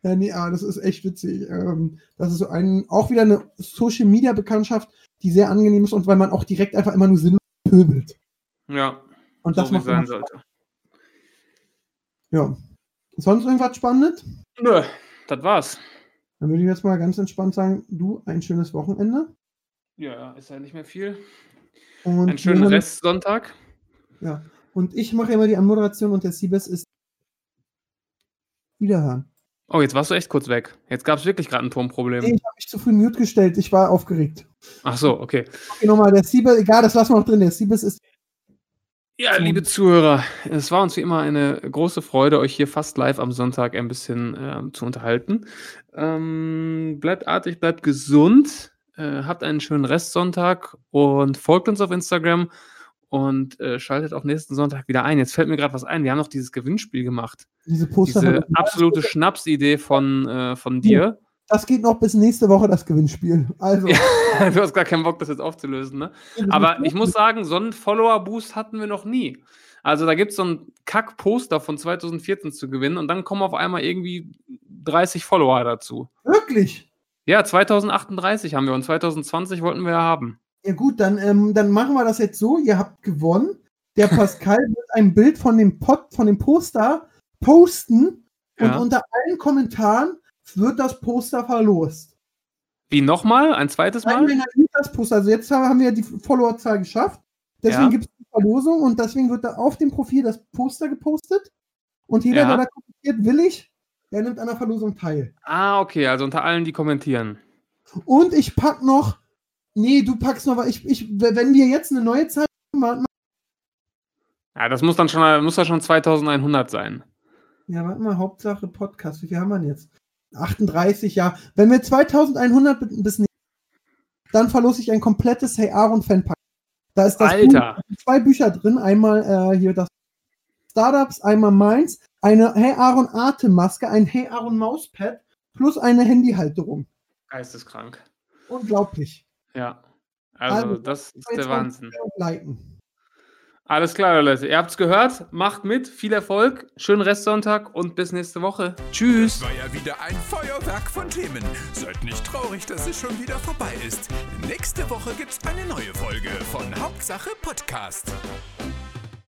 ja, nee, aber das ist echt witzig. Ähm, das ist so ein, auch wieder eine Social Media Bekanntschaft, die sehr angenehm ist und weil man auch direkt einfach immer nur sinnlos pöbelt. Ja, Und das so macht sein sollte. Ja. Sonst irgendwas Spannendes? Nö, das war's. Dann würde ich jetzt mal ganz entspannt sagen, du, ein schönes Wochenende. Ja, ist ja nicht mehr viel. Und Einen schönen Restsonntag. Ja. Und ich mache immer die Anmoderation und der Siebes ist wiederhören. Oh, jetzt warst du echt kurz weg. Jetzt gab es wirklich gerade ein Tonproblem. Nee, ich habe mich zu früh mute gestellt. Ich war aufgeregt. Ach so, okay. Okay, nochmal, der Siebes, egal, das lassen wir noch drin. Der Siebes ist Ja, liebe Zuhörer, es war uns wie immer eine große Freude, euch hier fast live am Sonntag ein bisschen ähm, zu unterhalten. Ähm, bleibt artig, bleibt gesund, äh, habt einen schönen Restsonntag und folgt uns auf Instagram und äh, schaltet auch nächsten Sonntag wieder ein. Jetzt fällt mir gerade was ein. Wir haben noch dieses Gewinnspiel gemacht. diese Poster. Diese absolute Schnapsidee von, äh, von dir. Das geht noch bis nächste Woche, das Gewinnspiel. Also, Ja. *laughs* du hast gar keinen Bock, das jetzt aufzulösen, ne? Aber ich muss sagen, so einen Follower-Boost hatten wir noch nie. Also da gibt es so ein Kack-Poster von 2014 zu gewinnen und dann kommen auf einmal irgendwie 30 Follower dazu. Wirklich. Ja, 2038 haben wir und 2020 wollten wir ja haben. Ja gut, dann, ähm, dann machen wir das jetzt so. Ihr habt gewonnen. Der *laughs* Pascal wird ein Bild von dem Pod, von dem Poster posten und Ja. unter allen Kommentaren wird das Poster verlost. Wie nochmal? Ein zweites Nein, Mal? er nicht das Poster, also jetzt haben wir die Followerzahl geschafft. Deswegen Ja. gibt es die Verlosung und deswegen wird da auf dem Profil das Poster gepostet. Und jeder, Ja. der da kommentiert, willig, der nimmt an der Verlosung teil. Ah, okay, also unter allen, die kommentieren. Und ich pack noch, nee, du packst noch, ich, ich, wenn wir jetzt eine neue Zahl machen, Ja, das muss dann schon, muss ja schon 2100 sein. ja, warte mal, Hauptsache Podcast, wie viel haben wir denn jetzt? 38, ja. Wenn wir 2100 bi- bis nächstes dann verlose ich ein komplettes Hey Aaron Fanpack. Da ist das Alter. Buch, zwei Bücher drin, einmal äh, hier das Startups, einmal meins, eine Hey Aaron Atemmaske, ein Hey Aaron Mauspad plus eine Handyhalterung. Geisteskrank. Unglaublich. Ja. Also, Also, das ist der 22 Wahnsinn. Alles klar, Leute. Ihr habt's gehört. Macht mit. Viel Erfolg. Schönen Restsonntag und bis nächste Woche. Tschüss. War ja wieder ein Feuerwerk von Themen. Seid nicht traurig, dass es schon wieder vorbei ist. Nächste Woche gibt's eine neue Folge von Hauptsache Podcast.